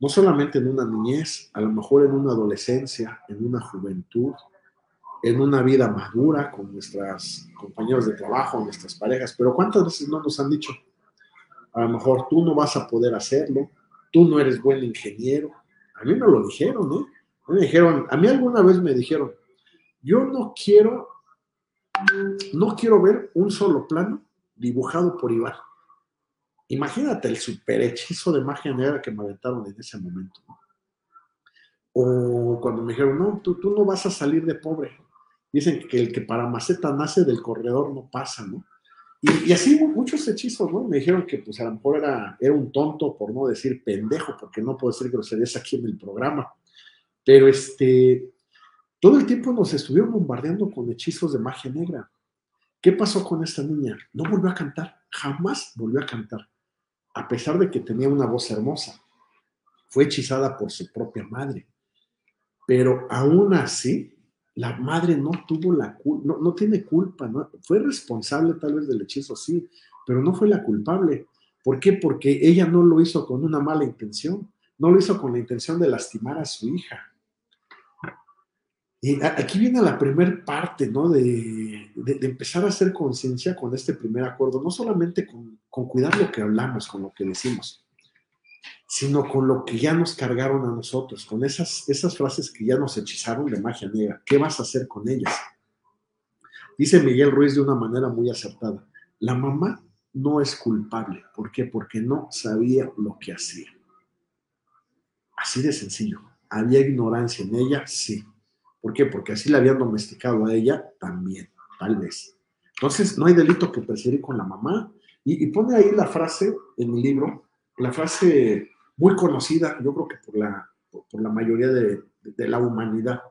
No solamente en una niñez, a lo mejor en una adolescencia, en una juventud, en una vida madura con nuestros compañeros de trabajo, nuestras parejas, pero ¿cuántas veces no nos han dicho? A lo mejor tú no vas a poder hacerlo, tú no eres buen ingeniero. A mí me lo dijeron, ¿no? Me dijeron, a mí alguna vez me dijeron, yo no quiero, no quiero ver un solo plano dibujado por Iván. Imagínate el super hechizo de magia negra que me aventaron en ese momento. O cuando me dijeron, no, tú, tú no vas a salir de pobre. Dicen que el que para maceta nace del corredor no pasa, ¿no? Y, así muchos hechizos, ¿no? Me dijeron que pues a lo mejor era, era un tonto, por no decir pendejo, porque no puedo decir groserías aquí en el programa. Pero este, todo el tiempo nos estuvieron bombardeando con hechizos de magia negra. ¿Qué pasó con esta niña? No volvió a cantar, jamás volvió a cantar, a pesar de que tenía una voz hermosa. Fue hechizada por su propia madre. Pero aún así, la madre no tuvo la culpa, no, tiene culpa, ¿no? fue responsable tal vez del hechizo, sí, pero no fue la culpable. ¿Por qué? Porque ella no lo hizo con una mala intención, no lo hizo con la intención de lastimar a su hija. Y aquí viene la primera parte, ¿no? De, empezar a hacer conciencia con este primer acuerdo, no solamente con, con cuidar lo que hablamos, con lo que decimos, sino con lo que ya nos cargaron a nosotros, con esas, esas frases que ya nos hechizaron de magia negra. ¿Qué vas a hacer con ellas? Dice Miguel Ruiz de una manera muy acertada. La mamá no es culpable. ¿Por qué? Porque no sabía lo que hacía. Así de sencillo. ¿Había ignorancia en ella? Sí. ¿Por qué? Porque así la habían domesticado a ella también, tal vez. Entonces, no hay delito que perseguir con la mamá. Y, y pone ahí la frase en mi libro, la frase muy conocida, yo creo que por la, por, la mayoría de, la humanidad.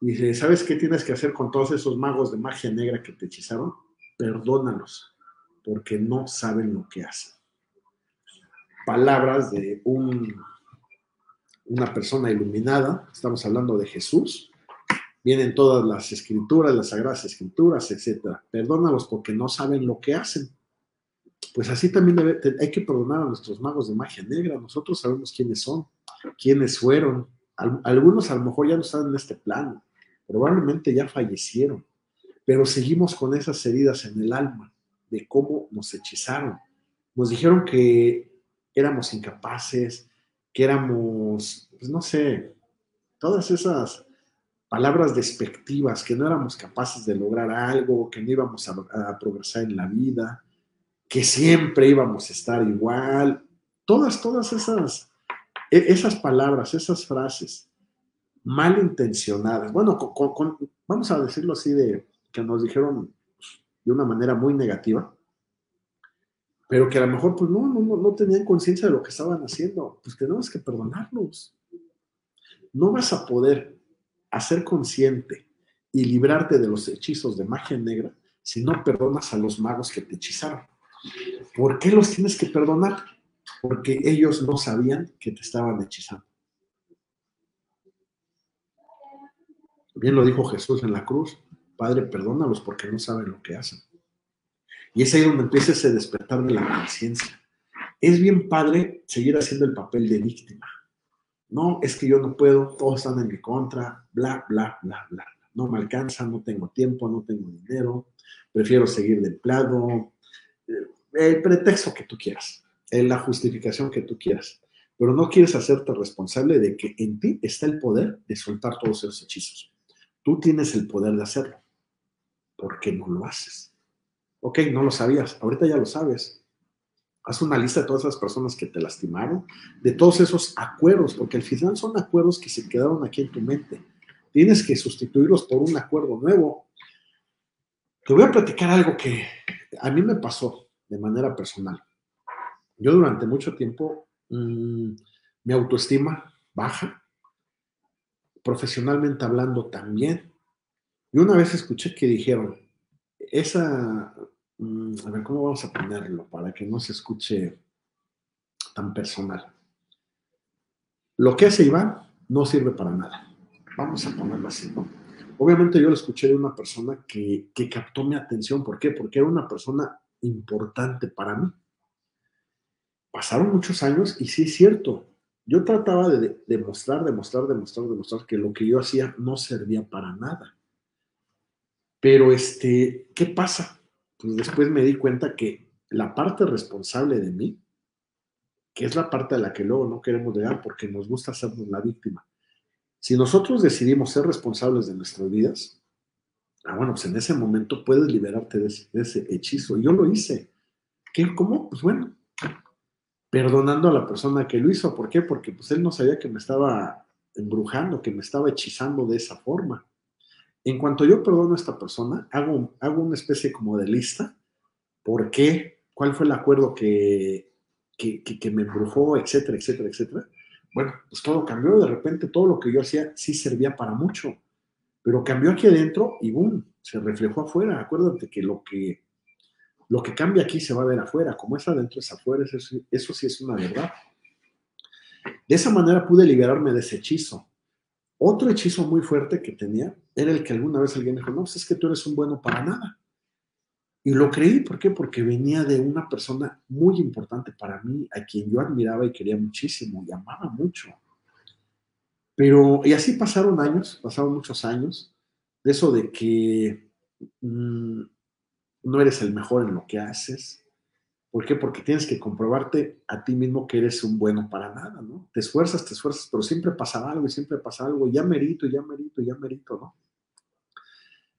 Y dice, ¿sabes qué tienes que hacer con todos esos magos de magia negra que te hechizaron? Perdónalos, porque no saben lo que hacen. Palabras de un, una persona iluminada, estamos hablando de Jesús, vienen todas las escrituras, las sagradas escrituras, etc. Perdónalos porque no saben lo que hacen pues así también hay que perdonar a nuestros magos de magia negra. Nosotros sabemos quiénes son, quiénes fueron. algunos a lo mejor ya no están en este plano, probablemente ya fallecieron, pero seguimos con esas heridas en el alma de cómo nos hechizaron. Nos dijeron que éramos incapaces, que éramos, pues no sé, todas esas palabras despectivas, que no éramos capaces de lograr algo, que no íbamos a progresar en la vida, que siempre íbamos a estar igual. Todas, todas esas, e, esas palabras, esas frases malintencionadas, bueno, vamos a decirlo así, de que nos dijeron de una manera muy negativa, pero que a lo mejor pues no, no, no tenían conciencia de lo que estaban haciendo, pues tenemos que perdonarlos. No vas a poder hacer consciente y librarte de los hechizos de magia negra si no perdonas a los magos que te hechizaron. ¿Por qué los tienes que perdonar? Porque ellos no sabían que te estaban hechizando. Bien lo dijo Jesús en la cruz, Padre, perdónalos porque no saben lo que hacen. Y es ahí donde empieza ese despertar de la conciencia. Es bien padre seguir haciendo el papel de víctima. No, es que yo no puedo, todos están en mi contra, bla, bla, bla, bla. No me alcanza, no tengo tiempo, no tengo dinero, prefiero seguir de empleado, el pretexto que tú quieras, la justificación que tú quieras, pero no quieres hacerte responsable de que en ti está el poder de soltar todos esos hechizos. Tú tienes el poder de hacerlo. ¿Por qué no lo haces? Ok, no lo sabías, ahorita ya lo sabes. Haz una lista de todas esas personas que te lastimaron, de todos esos acuerdos, porque al final son acuerdos que se quedaron aquí en tu mente. Tienes que sustituirlos por un acuerdo nuevo. Te voy a platicar algo que a mí me pasó de manera personal. Yo durante mucho tiempo mm, mi autoestima baja, profesionalmente hablando también. Y una vez escuché que dijeron, esa, mm, a ver, ¿cómo vamos a ponerlo para que no se escuche tan personal? Lo que hace Iván no sirve para nada. Vamos a ponerlo así, ¿no? Obviamente yo lo escuché de una persona que, que captó mi atención. ¿Por qué? Porque era una persona importante para mí. Pasaron muchos años y sí es cierto, yo trataba de demostrar, demostrar, demostrar, demostrar que lo que yo hacía no servía para nada. Pero este, ¿qué pasa? Pues después me di cuenta que la parte responsable de mí, que es la parte a la que luego no queremos llegar porque nos gusta hacernos la víctima, Si nosotros decidimos ser responsables de nuestras vidas, ah, bueno, pues en ese momento puedes liberarte de ese, hechizo. Yo lo hice. ¿Qué? ¿Cómo? Pues bueno, perdonando a la persona que lo hizo. ¿Por qué? Porque pues él no sabía que me estaba embrujando, que me estaba hechizando de esa forma. En cuanto yo perdono a esta persona, hago, hago una especie como de lista. ¿Por qué? ¿Cuál fue el acuerdo que, que, que me embrujó, etcétera, etcétera, etcétera? Bueno, pues todo cambió. De repente todo lo que yo hacía sí servía para mucho. Pero cambió aquí adentro y boom, se reflejó afuera. Acuérdate que lo que, lo que cambia aquí se va a ver afuera. Como es adentro, es afuera. Eso, eso sí es una verdad. De esa manera pude liberarme de ese hechizo. Otro hechizo muy fuerte que tenía era el que alguna vez alguien dijo, no, pues es que tú eres un bueno para nada. Y lo creí, ¿por qué? Porque venía de una persona muy importante para mí, a quien yo admiraba y quería muchísimo y amaba mucho. Pero, y así pasaron años, pasaron muchos años, de eso de que mm, no eres el mejor en lo que haces, ¿Por qué? Porque tienes que comprobarte a ti mismo que eres un bueno para nada, ¿no? Te esfuerzas, te esfuerzas, pero siempre pasa algo y siempre pasa algo, ya merito, ya merito, ya merito, ¿no?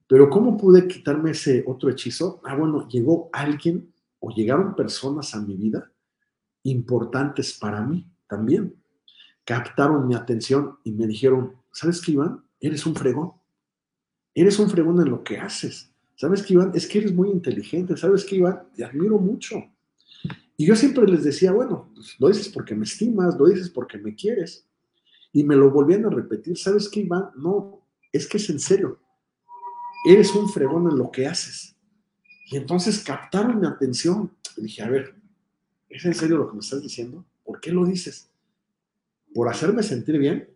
Pero ¿cómo pude quitarme ese otro hechizo? Ah, bueno, llegó alguien o llegaron personas a mi vida importantes para mí también. Captaron mi atención y me dijeron, ¿sabes qué, Iván? Eres un fregón. Eres un fregón en lo que haces. ¿Sabes qué, Iván? Es que eres muy inteligente. ¿Sabes qué, Iván? Te admiro mucho. Y yo siempre les decía, bueno, pues, lo dices porque me estimas, lo dices porque me quieres. Y me lo volvían a repetir, ¿sabes qué, Iván? No, es que es en serio. Eres un fregón en lo que haces. Y entonces captaron mi atención. Y dije, a ver, ¿es en serio lo que me estás diciendo? ¿Por qué lo dices? ¿Por hacerme sentir bien?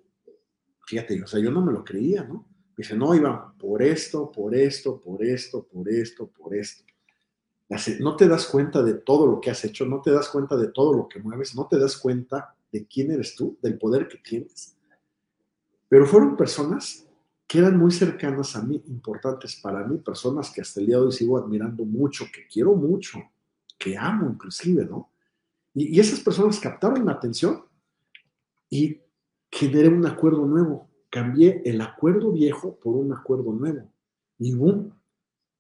Fíjate, o sea, yo no me lo creía, ¿no? Dice, no, Iván, por esto, por esto, por esto, por esto, por esto no te das cuenta de todo lo que has hecho, no te das cuenta de todo lo que mueves, no te das cuenta de quién eres tú, del poder que tienes. Pero fueron personas que eran muy cercanas a mí, importantes para mí, personas que hasta el día de hoy sigo admirando mucho, que quiero mucho, que amo inclusive, ¿no? Y, y esas personas captaron mi atención y generé un acuerdo nuevo. Cambié el acuerdo viejo por un acuerdo nuevo. Y boom,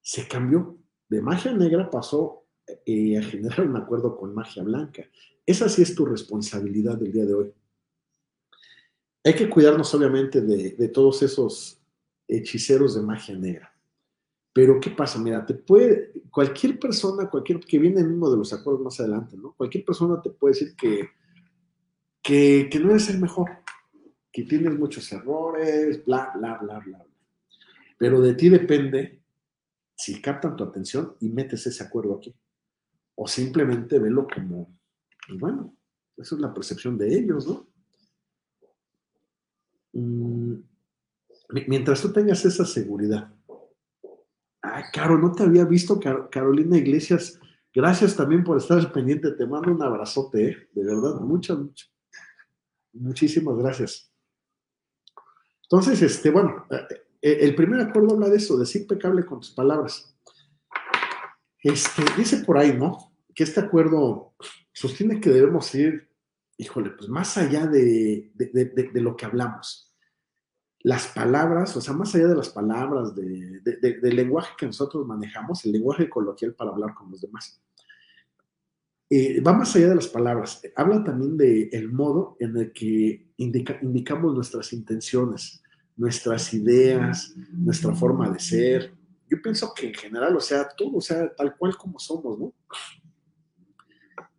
se cambió de magia negra pasó eh, a generar un acuerdo con magia blanca. Esa sí es tu responsabilidad del día de hoy. Hay que cuidarnos obviamente de, todos esos hechiceros de magia negra. Pero ¿qué pasa? Mira, te puede, cualquier persona, cualquier que viene en uno de los acuerdos más adelante, ¿no? Cualquier persona te puede decir que, que, no eres el mejor, que tienes muchos errores, bla, bla, bla, bla. Pero de ti depende si captan tu atención y metes ese acuerdo aquí. O simplemente velo como, pues bueno, esa es la percepción de ellos, ¿no? Mm, mientras tú tengas esa seguridad. Ah, Caro, no te había visto, Carolina Iglesias. Gracias también por estar pendiente. Te mando un abrazote, ¿eh? de verdad, muchas, muchas. Muchísimas gracias. Entonces, este, bueno, eh, eh, el primer acuerdo habla de eso, de ser impecable con tus palabras. Este, dice por ahí, ¿no? Que este acuerdo sostiene que debemos ir, híjole, pues más allá de, lo que hablamos. Las palabras, o sea, más allá de las palabras, del lenguaje que nosotros manejamos, el lenguaje coloquial para hablar con los demás. Eh, va más allá de las palabras. Habla también del modo en el que indicamos nuestras intenciones, nuestras ideas, nuestra forma de ser. Yo pienso que en general, o sea, todo, o sea, tal cual como somos, ¿no?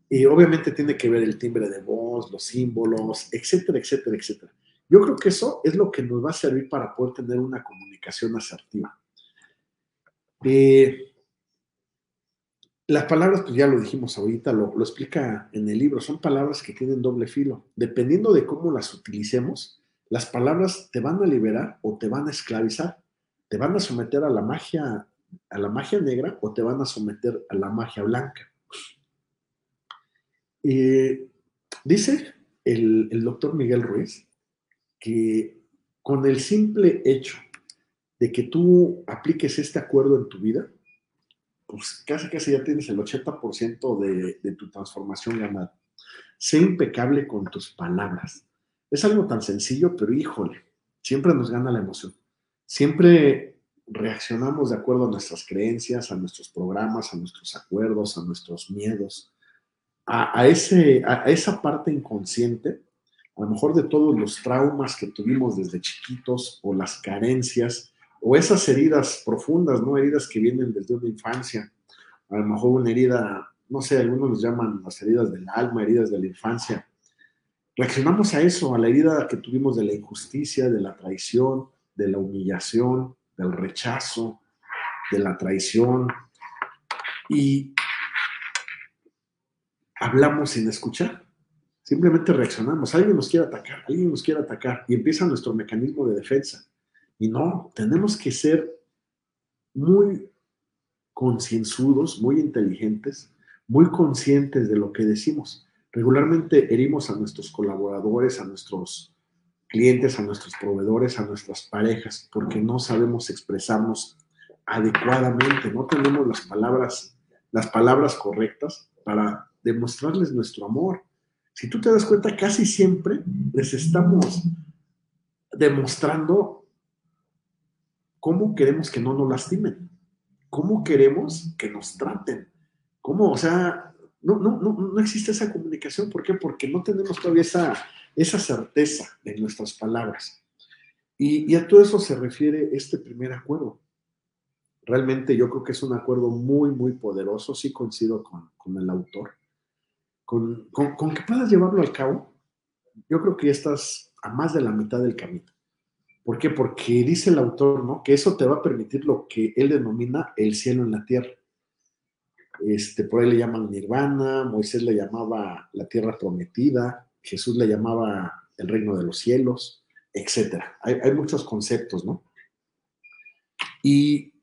Y obviamente tiene que ver el timbre de voz, los símbolos, etcétera, etcétera, etcétera. Yo creo que eso es lo que nos va a servir para poder tener una comunicación asertiva. Eh, las palabras, pues ya lo dijimos ahorita, lo, lo, explica en el libro, son palabras que tienen doble filo. Dependiendo de cómo las utilicemos, las palabras te van a liberar o te van a esclavizar, te van a someter a la magia, a la magia negra o te van a someter a la magia blanca. dice el, el doctor Miguel Ruiz que con el simple hecho de que tú apliques este acuerdo en tu vida, pues casi casi ya tienes el 80% de, de tu transformación ganada. Sé impecable con tus palabras. Es algo tan sencillo, pero híjole, siempre nos gana la emoción. Siempre reaccionamos de acuerdo a nuestras creencias, a nuestros programas, a nuestros acuerdos, a nuestros miedos, a, ese, a esa parte inconsciente, a lo mejor de todos los traumas que tuvimos desde chiquitos o las carencias o esas heridas profundas, ¿no? Heridas que vienen desde una infancia. A lo mejor una herida, no sé, algunos los llaman las heridas del alma, heridas de la infancia. Reaccionamos a eso, a la herida que tuvimos de la injusticia, de la traición, de la humillación, del rechazo, de la traición. Y hablamos sin escuchar. Simplemente reaccionamos. Alguien nos quiere atacar, alguien nos quiere atacar y empieza nuestro mecanismo de defensa. Y no, tenemos que ser muy concienzudos, muy inteligentes, muy conscientes de lo que decimos. Regularmente herimos a nuestros colaboradores, a nuestros clientes, a nuestros proveedores, a nuestras parejas, porque no sabemos expresarnos adecuadamente, no tenemos las palabras, las palabras correctas para demostrarles nuestro amor. Si tú te das cuenta, casi siempre les estamos demostrando cómo queremos que no nos lastimen, cómo queremos que nos traten, cómo, o sea, no, no, no, no existe esa comunicación. ¿Por qué? Porque no tenemos todavía esa, esa certeza en nuestras palabras. Y, a todo eso se refiere este primer acuerdo. Realmente yo creo que es un acuerdo muy, muy poderoso, sí coincido con, con el autor. Con, con, con, que puedas llevarlo al cabo, yo creo que ya estás a más de la mitad del camino. ¿Por qué? Porque dice el autor, ¿no? Que eso te va a permitir lo que él denomina el cielo en la tierra. Este, por ahí le llaman nirvana, Moisés le llamaba la tierra prometida, Jesús le llamaba el reino de los cielos, etc. Hay, muchos conceptos, ¿no? Y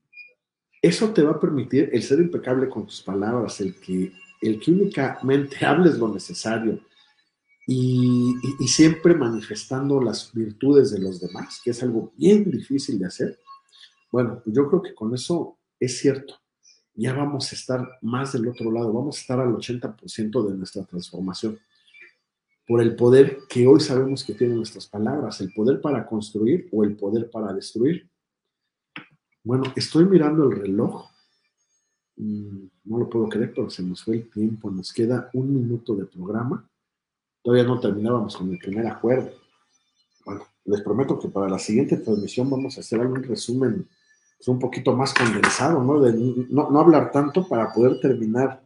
eso te va a permitir el ser impecable con tus palabras, el que, el que únicamente hables lo necesario y, siempre manifestando las virtudes de los demás, que es algo bien difícil de hacer. Bueno, pues yo creo que con eso es cierto. Ya vamos a estar más del otro lado, vamos a estar al 80% de nuestra transformación por el poder que hoy sabemos que tienen nuestras palabras, el poder para construir o el poder para destruir. Bueno, estoy mirando el reloj. Mm, no lo puedo creer, pero se nos fue el tiempo. Nos queda un minuto de programa. Todavía no terminábamos con el primer acuerdo. Bueno, les prometo que para la siguiente transmisión vamos a hacer algún resumen pues, un poquito más condensado, ¿no? De no, no hablar tanto para poder terminar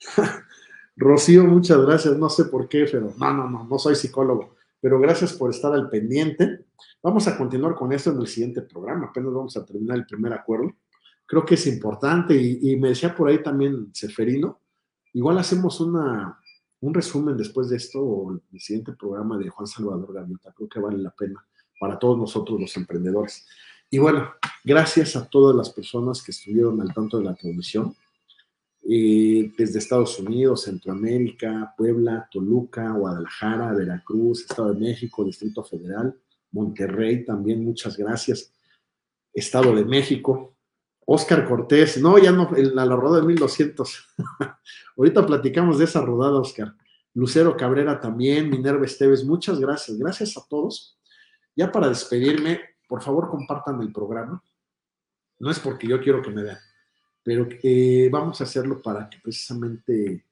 Rocío, muchas gracias. No sé por qué, pero no, no, no, no soy psicólogo. Pero gracias por estar al pendiente. Vamos a continuar con esto en el siguiente programa. Apenas vamos a terminar el primer acuerdo. Creo que es importante y, me decía por ahí también Seferino. Igual hacemos una, un resumen después de esto o el siguiente programa de Juan Salvador Gaviota. Creo que vale la pena para todos nosotros los emprendedores. Y bueno, gracias a todas las personas que estuvieron al tanto de la transmisión desde Estados Unidos, Centroamérica, Puebla, Toluca, Guadalajara, Veracruz, Estado de México, Distrito Federal, Monterrey también, muchas gracias. Estado de México, Oscar Cortés, no, ya no, en la, rodada de 1200. Ahorita platicamos de esa rodada, Oscar. Lucero Cabrera también, Minerva Esteves, muchas gracias. Gracias a todos. Ya para despedirme, por favor compartan el programa. No es porque yo quiero que me vean pero eh, vamos a hacerlo para que precisamente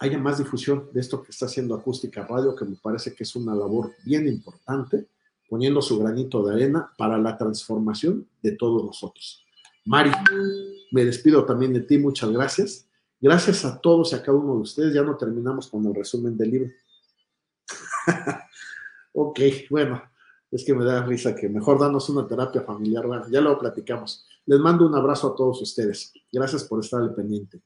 haya más difusión de esto que está haciendo Acústica Radio, que me parece que es una labor bien importante, poniendo su granito de arena para la transformación de todos nosotros. Mari, me despido también de ti, muchas gracias. Gracias a todos y a cada uno de ustedes. Ya no terminamos con el resumen del libro. ok, bueno, es que me da risa que mejor danos una terapia familiar. Bueno, ya lo platicamos. Les mando un abrazo a todos ustedes. Gracias por estar al pendiente.